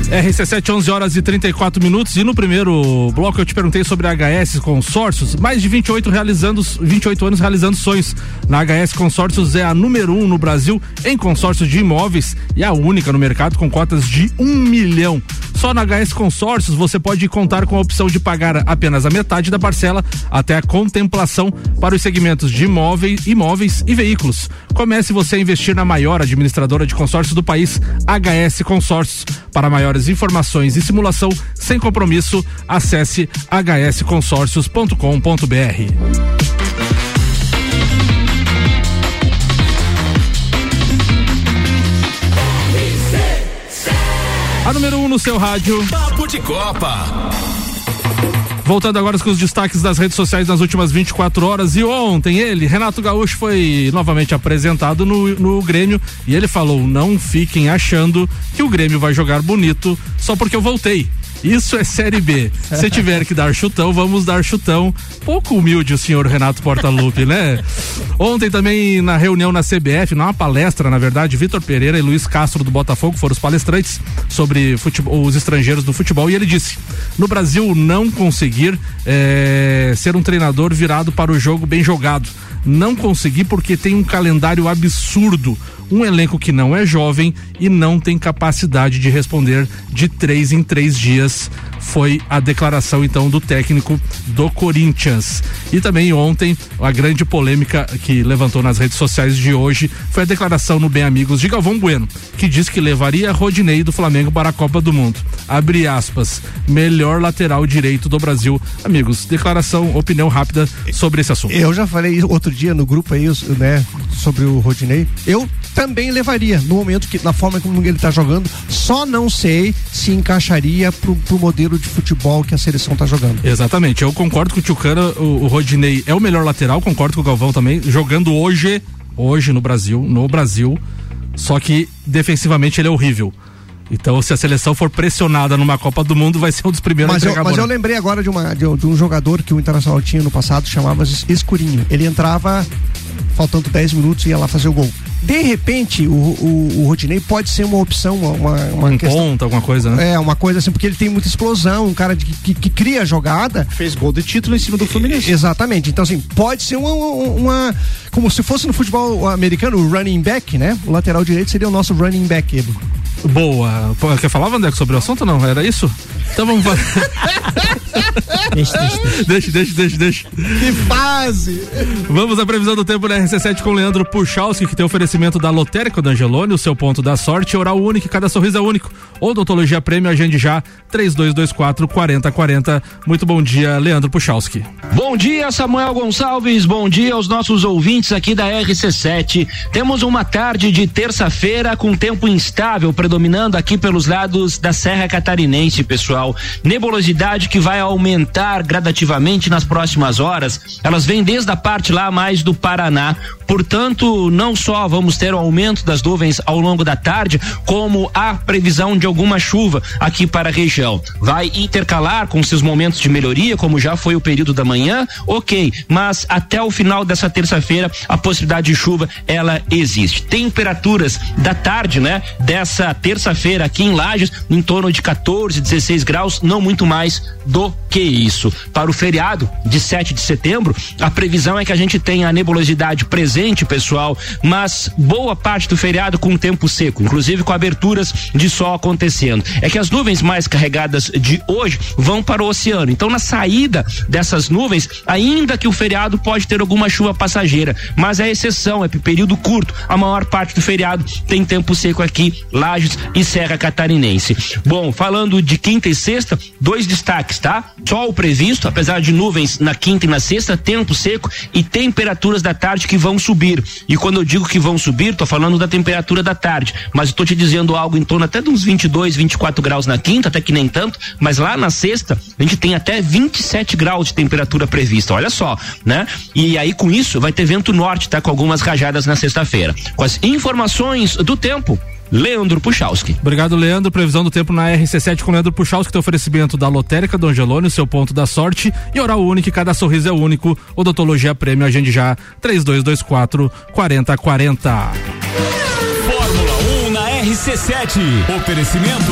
RC7, 11 horas e 34 minutos. E no primeiro bloco eu te perguntei sobre HS Consórcios. Mais de 28, realizando, 28 anos realizando sonhos. Na HS Consórcios é a número um no Brasil em consórcios de imóveis e a única no mercado com cotas de um milhão. Só na HS Consórcios você pode contar com a opção de pagar apenas a metade da parcela até a contemplação para os segmentos de imóveis, imóveis e veículos. Comece você a investir na maior administradora de consórcios do país, HS Consórcios. Para maiores informações e simulação sem compromisso, acesse hsconsórcios.com.br. A número 1 um no seu rádio. Papo de Copa. Voltando agora com os destaques das redes sociais nas últimas 24 horas. E ontem ele, Renato Gaúcho, foi novamente apresentado no, no Grêmio e ele falou: não fiquem achando que o Grêmio vai jogar bonito só porque eu voltei. Isso é Série B. Se tiver que dar chutão, vamos dar chutão. Pouco humilde o senhor Renato Portaluppi, né? Ontem também na reunião na CBF, numa palestra, na verdade, Vitor Pereira e Luiz Castro do Botafogo foram os palestrantes sobre futebol, os estrangeiros do futebol e ele disse: no Brasil não conseguir é, ser um treinador virado para o jogo bem jogado. Não consegui porque tem um calendário absurdo um elenco que não é jovem e não tem capacidade de responder de três em três dias. Foi a declaração então do técnico do Corinthians. E também ontem, a grande polêmica que levantou nas redes sociais de hoje foi a declaração no Bem Amigos de Galvão Bueno, que diz que levaria Rodinei do Flamengo para a Copa do Mundo. Abre aspas, melhor lateral direito do Brasil. Amigos, declaração, opinião rápida sobre esse assunto. Eu já falei outro dia no grupo aí, né, sobre o Rodinei. Eu também levaria no momento que na forma como ele está jogando só não sei se encaixaria pro, pro modelo de futebol que a seleção está jogando. Exatamente. Eu concordo com o Tchucana o, o Rodinei é o melhor lateral concordo com o Galvão também jogando hoje hoje no Brasil no Brasil. Só que defensivamente ele é horrível Então, se a seleção for pressionada numa Copa do Mundo, vai ser um dos primeiros Mas a eu, mas eu bola. lembrei agora de, uma, de, um- de um jogador que o Internacional tinha no passado, chamava Escurinho. Ele entrava faltando 10 minutos e ia lá fazer o gol. De repente, o, o, o Rodinei pode ser uma opção, uma, uma, Um questão- ponta, alguma coisa, né? É, uma coisa assim, porque ele tem muita explosão, um cara de- que, que cria a jogada. Fez gol de título em cima do Fluminense. Exatamente. Então, assim, pode ser uma, uma- uma- Como se fosse no futebol americano, o running back, né? O lateral direito seria o nosso running back, Edu. Boa. Quer falar, Vandeco, sobre o assunto não? Era isso? Então vamos fazer. Deixa, deixa, deixa, deixa, deixa, deixa. Que fase! Vamos à previsão do tempo da RC7 com Leandro Puchalski, que tem oferecimento da Lotérica do Angelone, o seu ponto da sorte, oral único, cada sorriso é único. Odontologia Prêmio, agende já, 3224 4040. Muito bom dia, Leandro Puchalski. Bom dia, Samuel Gonçalves. Bom dia aos nossos ouvintes aqui da RC7. Temos uma tarde de terça-feira com tempo instável predominando aqui pelos lados da Serra Catarinense, pessoal. Nebulosidade que vai aumentar gradativamente nas próximas horas. Elas vêm desde a parte lá mais do Paraná. Portanto, não só vamos ter o aumento das nuvens ao longo da tarde, como a previsão de alguma chuva aqui para a região. Vai intercalar com seus momentos de melhoria, como já foi o período da manhã, ok, mas até o final dessa terça-feira a possibilidade de chuva ela existe. Temperaturas da tarde, né, dessa terça-feira aqui em Lages, em torno de 14, 16 graus, não muito mais do que isso. Para o feriado de 7 de setembro, a previsão é que a gente tenha a nebulosidade presente, pessoal, mas boa parte do feriado com tempo seco, inclusive com aberturas de sol acontecendo. É que as nuvens mais carregadas de hoje vão para o oceano. Então, na saída dessas nuvens, ainda que o feriado pode ter alguma chuva passageira, mas é exceção, é período curto. A maior parte do feriado tem tempo seco aqui, Lages e Serra Catarinense. Bom, falando de quinta e sexta, dois destaques, tá? Sol previsto, apesar de nuvens na quinta e na sexta, tempo seco e temperaturas da tarde que vão subir. E quando eu digo que vão subir, tô falando da temperatura da tarde, mas eu tô te dizendo algo em torno até de uns 22, 24 graus na quinta, até que nem tanto, mas lá na sexta a gente tem até 27 graus de temperatura prevista. Olha só, né? E aí com isso vai ter vento norte, tá? Com algumas rajadas na sexta-feira. Com as informações do tempo, Leandro Puchalski. Obrigado, Leandro. Previsão do tempo na RC7 com Leandro Puchalski, tem oferecimento da Lotérica do Angelone, seu ponto da sorte. E oral único, cada sorriso é único. Odontologia Prêmio, agende já, 3224 4040. Fórmula 1 na RC7. Oferecimento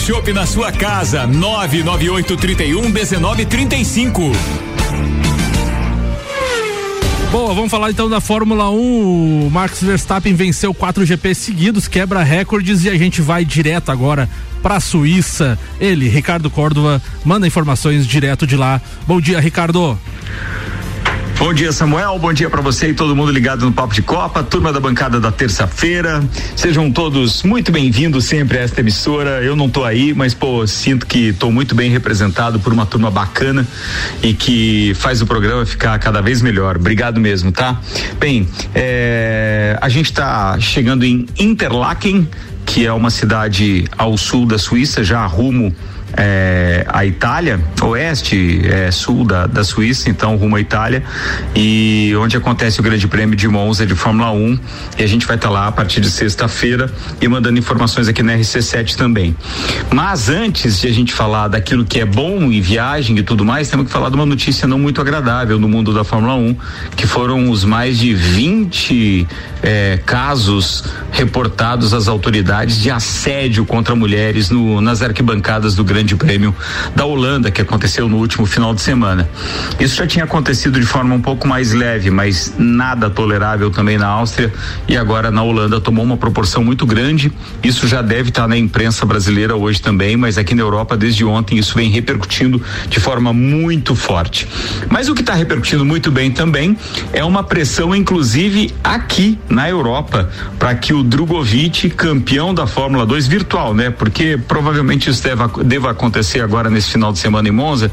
shopping na sua casa. 99831 1935. Boa, vamos falar então da Fórmula 1. O Max Verstappen venceu quatro GP seguidos, quebra recordes e a gente vai direto agora para a Suíça. Ele, Ricardo Córdova, manda informações direto de lá. Bom dia, Ricardo. Bom dia, Samuel. Bom dia para você e todo mundo ligado no Papo de Copa, turma da bancada da terça-feira. Sejam todos muito bem-vindos sempre a esta emissora. Eu não tô aí, mas pô, sinto que estou muito bem representado por uma turma bacana e que faz o programa ficar cada vez melhor. Obrigado mesmo, tá? Bem, é, a gente está chegando em Interlaken, que é uma cidade ao sul da Suíça, já rumo é, a Itália, oeste, é, sul da, da Suíça, então rumo à Itália, e onde acontece o Grande Prêmio de Monza de Fórmula 1. E a gente vai estar lá a partir de sexta-feira e mandando informações aqui na RC7 também. Mas antes de a gente falar daquilo que é bom em viagem e tudo mais, temos que falar de uma notícia não muito agradável no mundo da Fórmula 1, que foram os mais de 20 é, casos reportados às autoridades de assédio contra mulheres no, nas arquibancadas do Grande Grande Prêmio da Holanda, que aconteceu no último final de semana. Isso já tinha acontecido de forma um pouco mais leve, mas nada tolerável também na Áustria e agora na Holanda tomou uma proporção muito grande. Isso já deve estar na imprensa brasileira hoje também, mas aqui na Europa desde ontem isso vem repercutindo de forma muito forte. Mas o que está repercutindo muito bem também é uma pressão, inclusive aqui na Europa, para que o Drogovic, campeão da Fórmula 2 virtual, né? Porque provavelmente isso deva, deva acontecer agora nesse final de semana em Monza,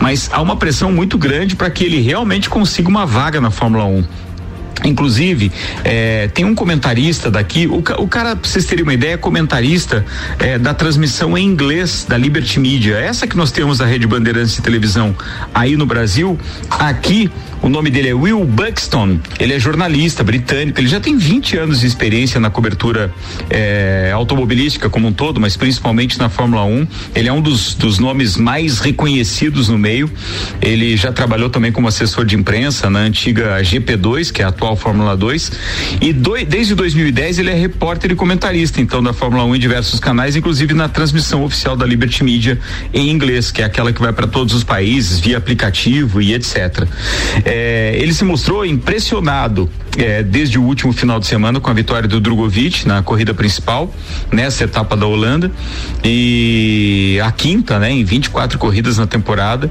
mas há uma pressão muito grande para que ele realmente consiga uma vaga na Fórmula 1. Inclusive, é, tem um comentarista daqui, o, o, cara, pra vocês terem uma ideia, é comentarista é, da transmissão em inglês da Liberty Media, essa que nós temos da Rede Bandeirantes de televisão aí no Brasil, aqui o nome dele é Will Buxton, ele é jornalista britânico, ele já tem 20 anos de experiência na cobertura é, automobilística como um todo, mas principalmente na Fórmula 1. Ele é um dos, dos nomes mais reconhecidos no meio. Ele já trabalhou também como assessor de imprensa na antiga GP2, que é a atual Fórmula 2. E do, desde 2010 ele é repórter e comentarista, então, da Fórmula 1 em diversos canais, inclusive na transmissão oficial da Liberty Media em inglês, que é aquela que vai para todos os países via aplicativo e etc. É, ele se mostrou impressionado é, desde o último final de semana com a vitória do Drogovic na corrida principal, nessa etapa da Holanda. E a quinta, né, em 24 corridas na temporada.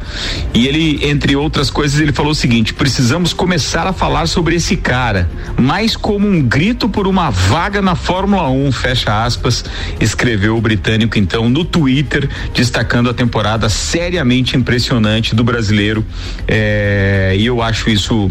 E ele, entre outras coisas, ele falou o seguinte: precisamos começar a falar sobre esse cara, mais como um grito por uma vaga na Fórmula 1, fecha aspas, escreveu o britânico então no Twitter, destacando a temporada seriamente impressionante do brasileiro. É, e eu acho isso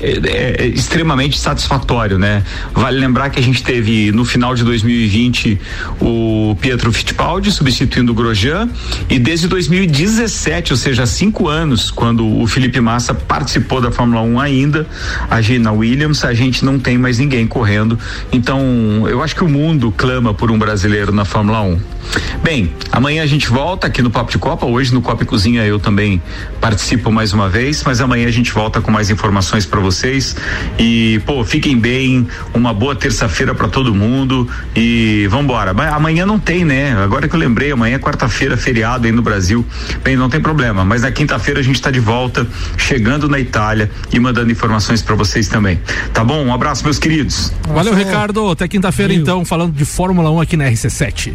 é, é, extremamente satisfatório, né? Vale lembrar que a gente teve no final de 2020 o Pietro Fittipaldi substituindo o Grosjean e desde 2017, ou seja, cinco anos, quando o Felipe Massa participou da Fórmula 1 ainda, a Gina Williams, a gente não tem mais ninguém correndo. Então, eu acho que o mundo clama por um brasileiro na Fórmula 1. Bem, amanhã a gente volta aqui no Papo de Copa. Hoje no Copa e Cozinha eu também participo mais uma vez, mas amanhã a gente volta com mais informações para vocês. E, pô, fiquem bem, uma boa terça-feira para todo mundo e vambora. Amanhã não tem, né? Agora que eu lembrei, amanhã é quarta-feira, feriado aí no Brasil. Bem, não tem problema, mas na quinta-feira a gente está de volta, chegando na Itália e mandando informações para vocês também. Tá bom? Um abraço, meus queridos. Valeu, Ricardo. Até quinta-feira, então, falando de Fórmula 1 aqui na RC7.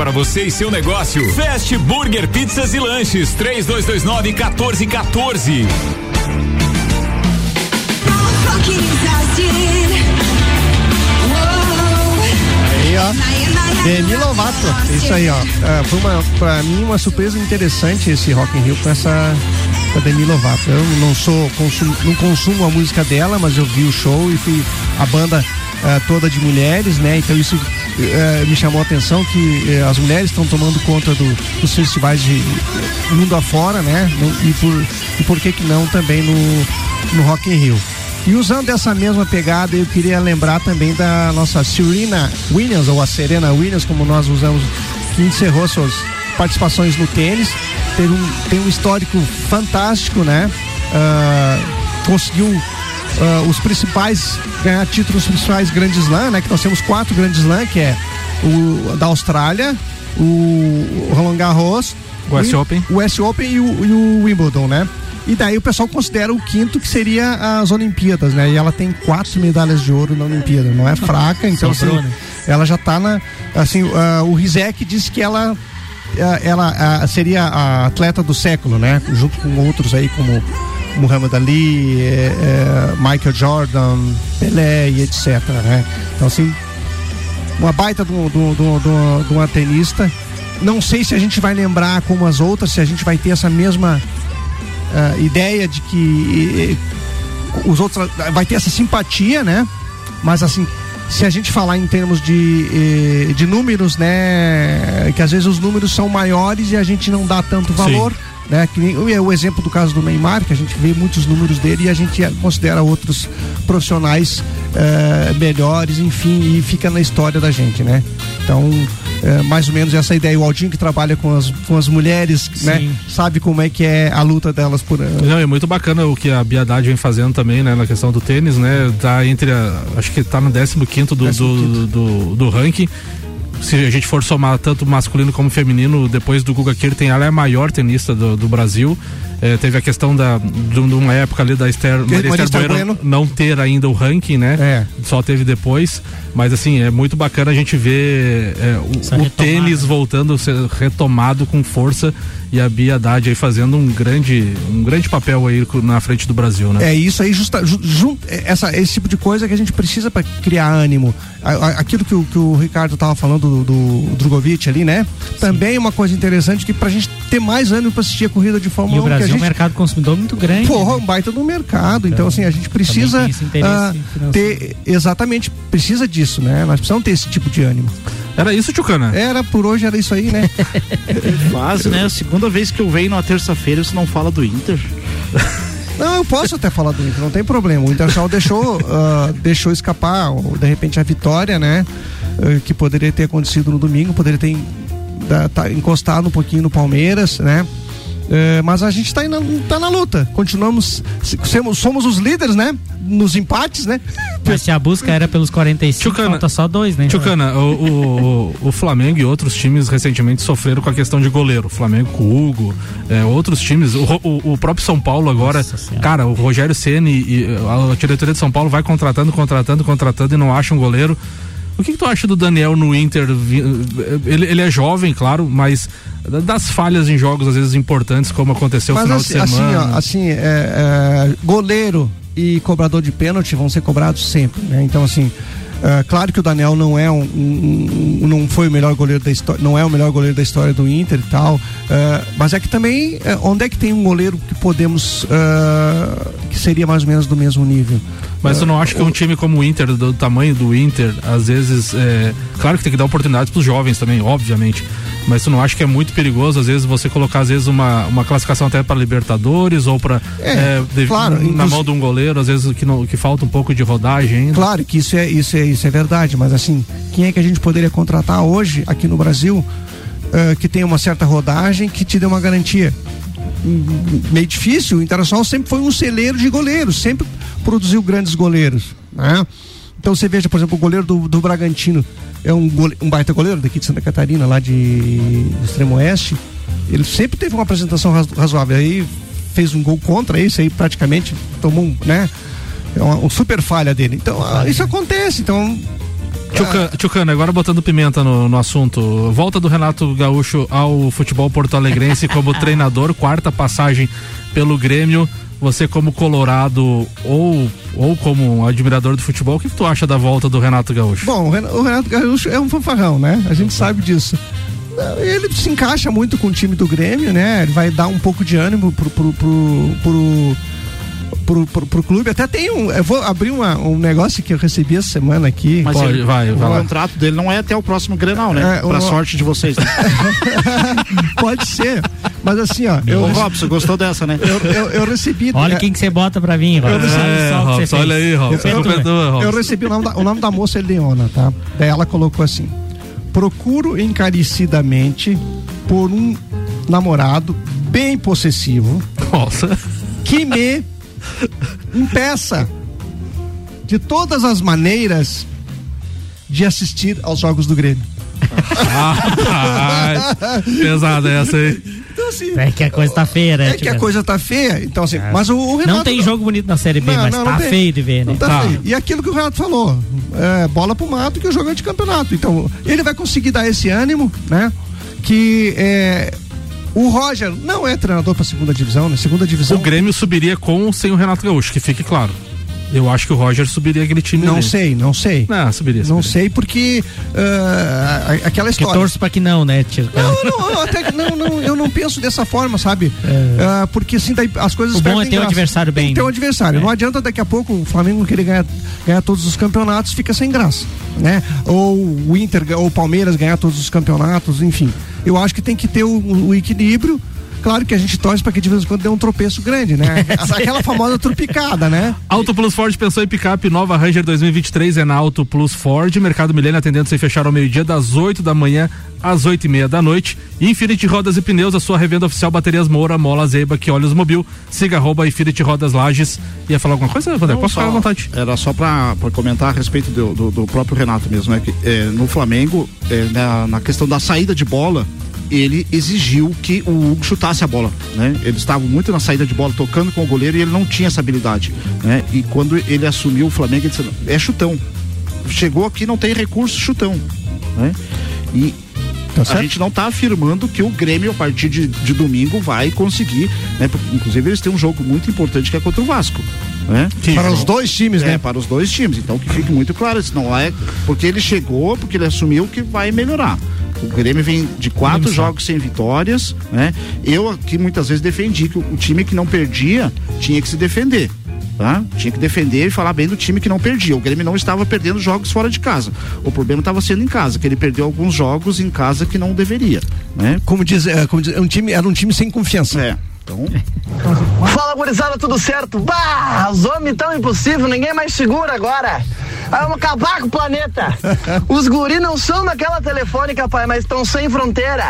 para você e seu negócio. Fast Burger Pizzas e Lanches 3229 1414. Aí, ó. Demi Lovato. Isso aí, ó. É, foi uma, pra mim, uma surpresa interessante esse Rock in Rio com essa com Demi Lovato. Eu não sou, consum, não consumo a música dela, mas eu vi o show e fui a banda é, toda de mulheres, né? Então isso é, me chamou a atenção que é, as mulheres estão tomando conta do, dos festivais de mundo afora, né? No, e, por, e por que que não também no, no Rock in Rio. E usando essa mesma pegada, eu queria lembrar também da nossa Serena Williams, ou a Serena Williams, como nós usamos, que encerrou suas participações no tênis. Tem um, tem um histórico fantástico, né? Uh, conseguiu uh, os principais, ganhar títulos principais Grand Slam, né? Que nós temos quatro Grand Slam, que é o da Austrália, o Roland Garros, O US Open. o US Open e o, e o Wimbledon, né? E daí o pessoal considera o quinto que seria as Olimpíadas, né? E ela tem quatro medalhas de ouro na Olimpíada, não é fraca, então Sobrou, assim, né? ela já tá na, assim, uh, o Rizek disse que ela uh, ela uh, seria a atleta do século, né? Junto com outros aí como Muhammad Ali, eh, eh, Michael Jordan, Pelé e etc, né? Então assim, uma baita de um- tenista. Não sei se a gente vai lembrar como as outras, se a gente vai ter essa mesma ah, ideia de que eh, os outros vai ter essa simpatia, né? Mas assim, se a gente falar em termos de, de números, né? Que às vezes os números são maiores e a gente não dá tanto valor. Né, que nem, o- o exemplo do caso do Neymar, que a gente vê muitos números dele e a gente considera outros profissionais eh, melhores, enfim, e fica na história da gente, né? Então, eh, mais ou menos essa ideia. O Aldinho que trabalha com as, com as mulheres, né? Sabe como é que é a luta delas por. Não, é muito bacana o que a Biadade vem fazendo também, né, na questão do tênis, né? Tá entre a, acho que tá no 15 do, do, do, do ranking. Se a gente for somar tanto masculino como feminino, depois do Guga Kirten, ela é a maior tenista do, do Brasil. É, teve a questão da, de uma época ali da Esther, Maria Maria Esther Esther Bueno Bueno. não ter ainda o ranking, né? Só teve depois. Mas assim, é muito bacana a gente ver é, o, o tênis voltando a ser retomado com força e a Bia Haddad aí fazendo um grande, um grande papel aí na frente do Brasil, né? É isso aí, justa, ju, jun- é, essa, esse tipo de coisa que a gente precisa para criar ânimo. A- a- aquilo que o, que o Ricardo tava falando do, do Drogovic ali, né? Também é uma coisa interessante que pra gente ter mais ânimo para assistir a corrida de E Fórmula o 1. que a Brasil é um gente, mercado consumidor muito grande. Porra, um baita no mercado. Então, assim, a gente precisa financeiro. ter. Exatamente, precisa disso, né? Nós precisamos ter esse tipo de ânimo. Era isso, Tchucana? Era, por hoje era isso aí, né? Quase, né? A segunda vez que eu venho na terça-feira, você não fala do Inter. Não, eu posso até falar do Inter, não tem problema. O Internacional deixou, ah, deixou escapar, de repente, a vitória, né? Eh, que poderia ter acontecido no domingo, poderia ter tá encostado um pouquinho no Palmeiras, né? Eh, mas a gente está na, tá na luta. Continuamos, somos, somos os líderes, né? Nos empates, né? Mas se a busca era pelos 45, falta só dois, né? Tchucana, o, o, o Flamengo e outros times recentemente sofreram com a questão de goleiro. O Flamengo com o Hugo, é, outros times, o, o, o próprio São Paulo agora, cara, o Rogério Ceni e a diretoria de São Paulo vai contratando, contratando, contratando e não acha um goleiro. O que, que tu acha do Daniel no Inter? Ele, ele é jovem, claro, mas das falhas em jogos às vezes importantes, como aconteceu no Mas final assim, de assim, semana. ó, assim, é, é, goleiro e cobrador de pênalti vão ser cobrados sempre, né? Então, assim, é, claro que o Daniel não é um, um- um- não foi o melhor goleiro da história, não é o melhor goleiro da história do Inter e tal, é, mas é que também, é, onde é que tem um goleiro que podemos, que seria mais ou menos do mesmo nível? Mas tu É, não acha que um time como o Inter, do tamanho do Inter, às vezes, é, claro que tem que dar oportunidades pros jovens também, obviamente. Mas tu não acha que é muito perigoso, às vezes, você colocar, às vezes, uma, uma classificação até para Libertadores ou para É, claro, na inclusive- mão de um goleiro, às vezes que, não, que falta um pouco de rodagem ainda. Claro que isso é, isso, é, isso é verdade, mas assim, quem é que a gente poderia contratar hoje aqui no Brasil eh, que tem uma certa rodagem que te dê uma garantia? Hum, Meio difícil, o Internacional sempre foi um celeiro de goleiros, sempre produziu grandes goleiros. Né? Então você veja, por exemplo, o goleiro do, do Bragantino é um, gole- um baita goleiro daqui de Santa Catarina, lá de Extremo Oeste. Ele sempre teve uma apresentação razo- razoável. Aí fez um gol contra isso aí praticamente tomou um, né? É uma, uma super falha dele. Então, ah, isso acontece. Então, Tchuca- Tchucana, agora botando pimenta no, no assunto. Volta do Renato Gaúcho ao futebol porto-alegrense como treinador, quarta passagem pelo Grêmio. Você como colorado ou, ou como admirador do futebol, o que, que tu acha da volta do Renato Gaúcho? bom, o Renato Gaúcho é um fanfarrão, né? A gente sabe disso. Ele se encaixa muito com o time do Grêmio, né? Ele vai dar um pouco de ânimo pro, pro, pro, pro, pro, pro- pro clube. Até tem um. Eu vou abrir uma- um negócio que eu recebi essa semana aqui. Mas ele- o contrato dele não é até o próximo Grenal, né? É, pra o- sorte de vocês. Né? Pode ser. Mas assim, ó. Ô, Robson, gostou dessa, né? Eu, eu, eu recebi. Olha é, quem que você bota pra vir, Robson. Eu recebi- Olha você fez. Eu, eu- perdoa, eu recebi o nome, da, o nome da moça é Leona, tá? Daí ela colocou assim: procuro encarecidamente por um namorado bem possessivo. Nossa. Que me impeça de todas as maneiras de assistir aos jogos do Grêmio. Ah, pesada essa aí. Então, assim, É que a coisa tá feia, né? é que a coisa tá feia. Então, assim, mas o, o Renato. Não tem jogo bonito na Série B, Não, mas não, tá não feio de ver, né? Tá feio. E aquilo que o Renato falou, é, bola pro mato que o jogo é de campeonato. Então, ele vai conseguir dar esse ânimo, né? Que é, o Roger não é treinador pra segunda divisão, né? Segunda divisão. O Grêmio subiria com ou sem o Renato Gaúcho, que fique claro. Eu acho que o Roger subiria aquele time. Não ali. sei, não sei. Não, subiria. Não sei porque ah, a- aquela Que história. torço pra que não, né, tio? Não, não, eu até que não, não, eu não penso dessa forma, sabe? Ah, porque assim, daí as coisas O bom é ter o graça. adversário bem, Tem que ter o né? adversário. Não adianta daqui a pouco o Flamengo querer ganhar, ganhar todos os campeonatos, fica sem graça, né? Ou o Inter ou o Palmeiras ganhar todos os campeonatos, enfim. Eu acho que tem que ter o, o equilíbrio. Claro que a gente torce para que de vez em quando dê um tropeço grande, né? Aquela famosa trupicada, né? Auto Plus Ford pensou em picape nova Ranger 2023 é na Auto Plus Ford, Mercado Milênio atendendo sem fechar ao meio-dia das 8 da manhã às 8 e meia da noite. Infinity Rodas e Pneus, a sua revenda oficial Baterias Moura, Mola Zeiba, que Olhos Mobil. Siga arroba Infinity Rodas Lages. Ia falar alguma coisa, Vander? Posso só- ficar à vontade? Era só para comentar a respeito do, do- do próprio Renato mesmo, né? Que, é, no Flamengo, é, na, na questão da saída de bola, ele exigiu que o Hugo chutasse a bola, né? Eles estavam muito na saída de bola, tocando com o goleiro e ele não tinha essa habilidade, né? E quando ele assumiu o Flamengo, ele disse, é chutão. Chegou aqui, não tem recurso, chutão, né? E a gente não está afirmando que o Grêmio, a partir de, de domingo, vai conseguir, né? Inclusive, eles têm um jogo muito importante que é contra o Vasco. Né? Para os dois times, É, né? para os dois times. Então que fique muito claro, isso não é porque ele chegou, porque ele assumiu que vai melhorar. O Grêmio vem de quatro jogos sem vitórias, né? Eu aqui muitas vezes defendi que o, o time que não perdia tinha que se defender. Tá? Tinha que defender e falar bem do time que não perdia. O Grêmio não estava perdendo jogos fora de casa. O problema estava sendo em casa, que ele perdeu alguns jogos em casa que não deveria. Né? Como diz, é, como diz, é um time, era um time sem confiança. É. Então, Fala, gurizada, tudo certo? Bah, os homens tão impossível, ninguém mais segura agora. Vamos acabar com o planeta. Os guri não são daquela telefônica, pai, mas estão sem fronteira.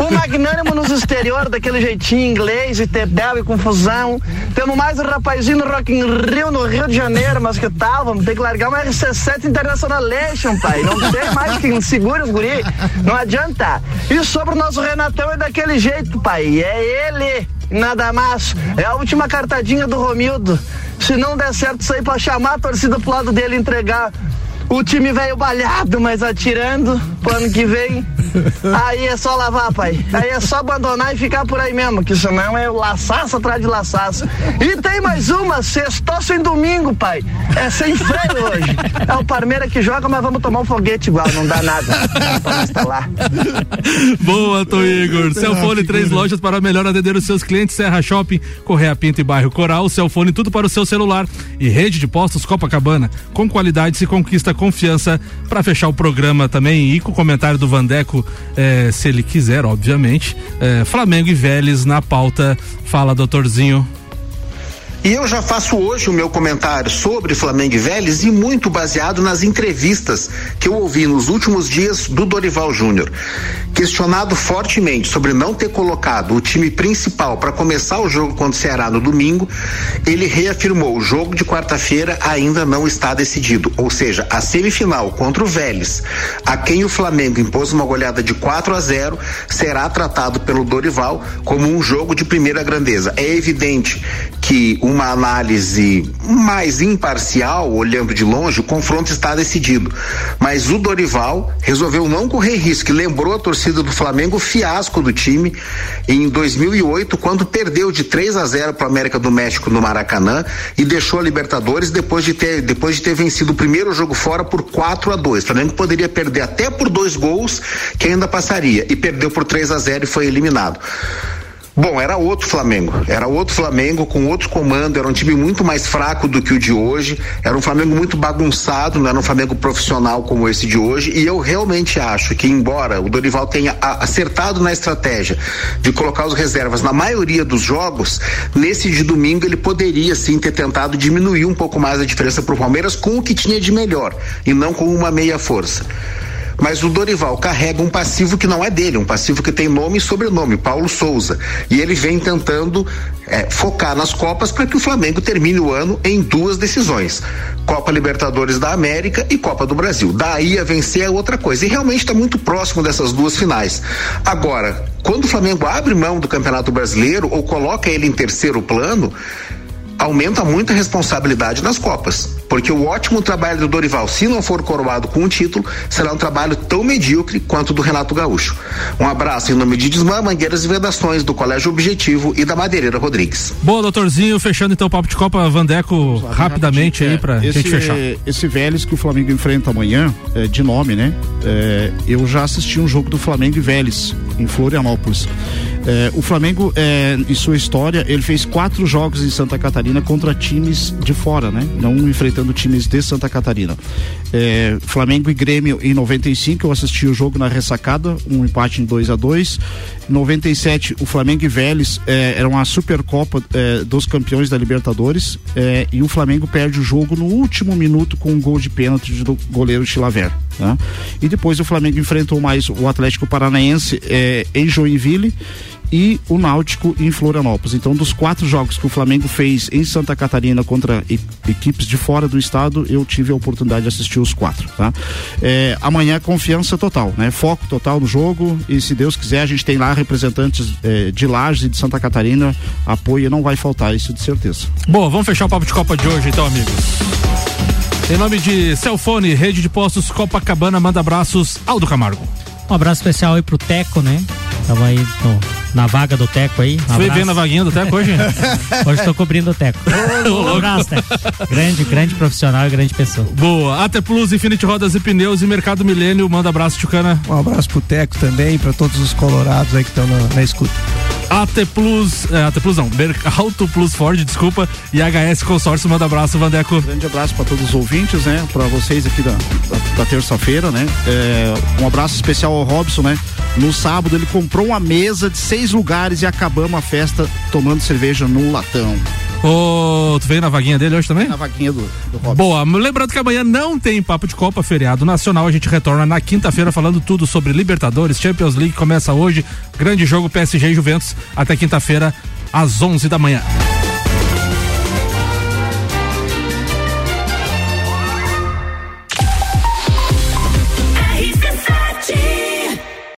O magnânimo nos exterior, daquele jeitinho inglês e tebel e confusão. Temos mais um rapazinho no Rock in Rio, no Rio de Janeiro, mas que tal? Vamos ter que largar uma RC7 Internationalation, pai. Não tem mais quem segure os guri. Não adianta. E sobre o nosso Renatão é daquele jeito, pai. É ele. Nada mais. É a última cartadinha do Romildo. Se não der certo isso aí pra chamar a torcida pro lado dele entregar o time velho balhado, mas atirando pro ano que vem. Aí é só lavar, pai. Aí é só abandonar e ficar por aí mesmo, que senão é laçaço atrás de laçaço. E tem mais uma, sextou sem domingo, pai. É sem freio hoje. É o Parmeira que joga, mas vamos tomar um foguete igual, não dá nada. Pra. Boa, Tom Igor. Celfone, três lojas para melhor atender os seus clientes. Serra Shopping, Correia Pinto e Bairro Coral. Celfone, tudo para o seu celular. E rede de postos Copacabana. Com qualidade se conquista confiança. Para fechar o programa também e com o comentário do Vandeco, eh, se ele quiser, obviamente. eh, Flamengo e Vélez na pauta. Fala, doutorzinho. E eu já faço hoje o meu comentário sobre Flamengo e Vélez e muito baseado nas entrevistas que eu ouvi nos últimos dias do Dorival Júnior. Questionado fortemente sobre não ter colocado o time principal para começar o jogo contra o Ceará no domingo, ele reafirmou: o jogo de quarta-feira ainda não está decidido. Ou seja, a semifinal contra o Vélez, a quem o Flamengo impôs uma goleada de 4 a 0, será tratado pelo Dorival como um jogo de primeira grandeza. É evidente que uma análise mais imparcial, olhando de longe, o confronto está decidido. Mas o Dorival resolveu não correr risco e lembrou a torcida do Flamengo o fiasco do time em 2008, quando perdeu de 3 a 0 para o América do México no Maracanã e deixou a Libertadores depois de ter depois de ter vencido o primeiro jogo fora por 4 a 2. O Flamengo poderia perder até por dois gols, que ainda passaria, e perdeu por 3 a 0 e foi eliminado. Bom, era outro Flamengo. Era outro Flamengo com outro comando. Era um time muito mais fraco do que o de hoje. Era um Flamengo muito bagunçado, não era um Flamengo profissional como esse de hoje. E eu realmente acho que, embora o Dorival tenha acertado na estratégia de colocar os reservas na maioria dos jogos, nesse de domingo ele poderia sim ter tentado diminuir um pouco mais a diferença para o Palmeiras com o que tinha de melhor e não com uma meia força. Mas o Dorival carrega um passivo que não é dele, um passivo que tem nome e sobrenome, Paulo Souza. E ele vem tentando é, focar nas Copas para que o Flamengo termine o ano em duas decisões: Copa Libertadores da América e Copa do Brasil. Daí a vencer é outra coisa. E realmente está muito próximo dessas duas finais. Agora, quando o Flamengo abre mão do Campeonato Brasileiro ou coloca ele em terceiro plano, aumenta muito a responsabilidade nas Copas. Porque o ótimo trabalho do Dorival, se não for coroado com um título, será um trabalho tão medíocre quanto o do Renato Gaúcho. Um abraço em nome de Desmã, Mangueiras e Vedações, do Colégio Objetivo e da Madeireira Rodrigues. Boa, doutorzinho, fechando então o papo de Copa Vandeco rapidamente aí pra esse, gente fechar. Esse Vélez que o Flamengo enfrenta amanhã, é, de nome, né? É, eu já assisti um jogo do Flamengo e Vélez, em Florianópolis. É, o Flamengo, é, em sua história, ele fez quatro jogos em Santa Catarina contra times de fora, né? Não enfrentando times de Santa Catarina. É, Flamengo e Grêmio em 95, eu assisti o jogo na ressacada, um empate em 2 a 2 Em 97, o Flamengo e Vélez é, era uma Supercopa é, dos campeões da Libertadores é, e o Flamengo perde o jogo no último minuto com um gol de pênalti do goleiro Chilaver. Né? E depois o Flamengo enfrentou mais o Atlético Paranaense é, em Joinville e o Náutico em Florianópolis. Então, dos quatro jogos que o Flamengo fez em Santa Catarina contra e- equipes de fora do estado, eu tive a oportunidade de assistir os quatro. Tá? É, amanhã, confiança total, né? Foco total no jogo e, se Deus quiser, a gente tem lá representantes é, de Lages e de Santa Catarina. Apoio não vai faltar, isso de certeza. Boa, vamos fechar o papo de Copa de hoje então, amigos. Em nome de Celfone, Rede de Postos Copacabana, manda abraços Aldo Camargo. Um abraço especial aí pro Teco, né? Tava aí no- na vaga do Teco aí. Um Foi abraço. bem na vaguinha do Teco hoje? hoje tô cobrindo o Teco. um abraço, Teco. Grande, grande profissional e grande pessoa. Boa, AT Plus, Infinity Rodas e Pneus e Mercado Milênio, manda abraço, Tchucana. Um abraço pro Teco também, pra todos os colorados aí que estão na, na escuta. AT Plus, é, AT Plus não, Auto Plus Ford, desculpa, e HS Consórcio, manda abraço, Vandeco. Grande abraço para todos os ouvintes, né? Para vocês aqui da, da, da terça-feira, né? É, um abraço especial ao Robson, né? No sábado ele comprou uma mesa de seis lugares e acabamos a festa tomando cerveja num latão. Ô, tu veio na vaguinha dele hoje também? Na vaguinha do, do Robson. Boa, lembrando que amanhã não tem papo de Copa, feriado nacional. A gente retorna na quinta-feira falando tudo sobre Libertadores, Champions League começa hoje. Grande jogo PSG e Juventus até quinta-feira às 11 da manhã.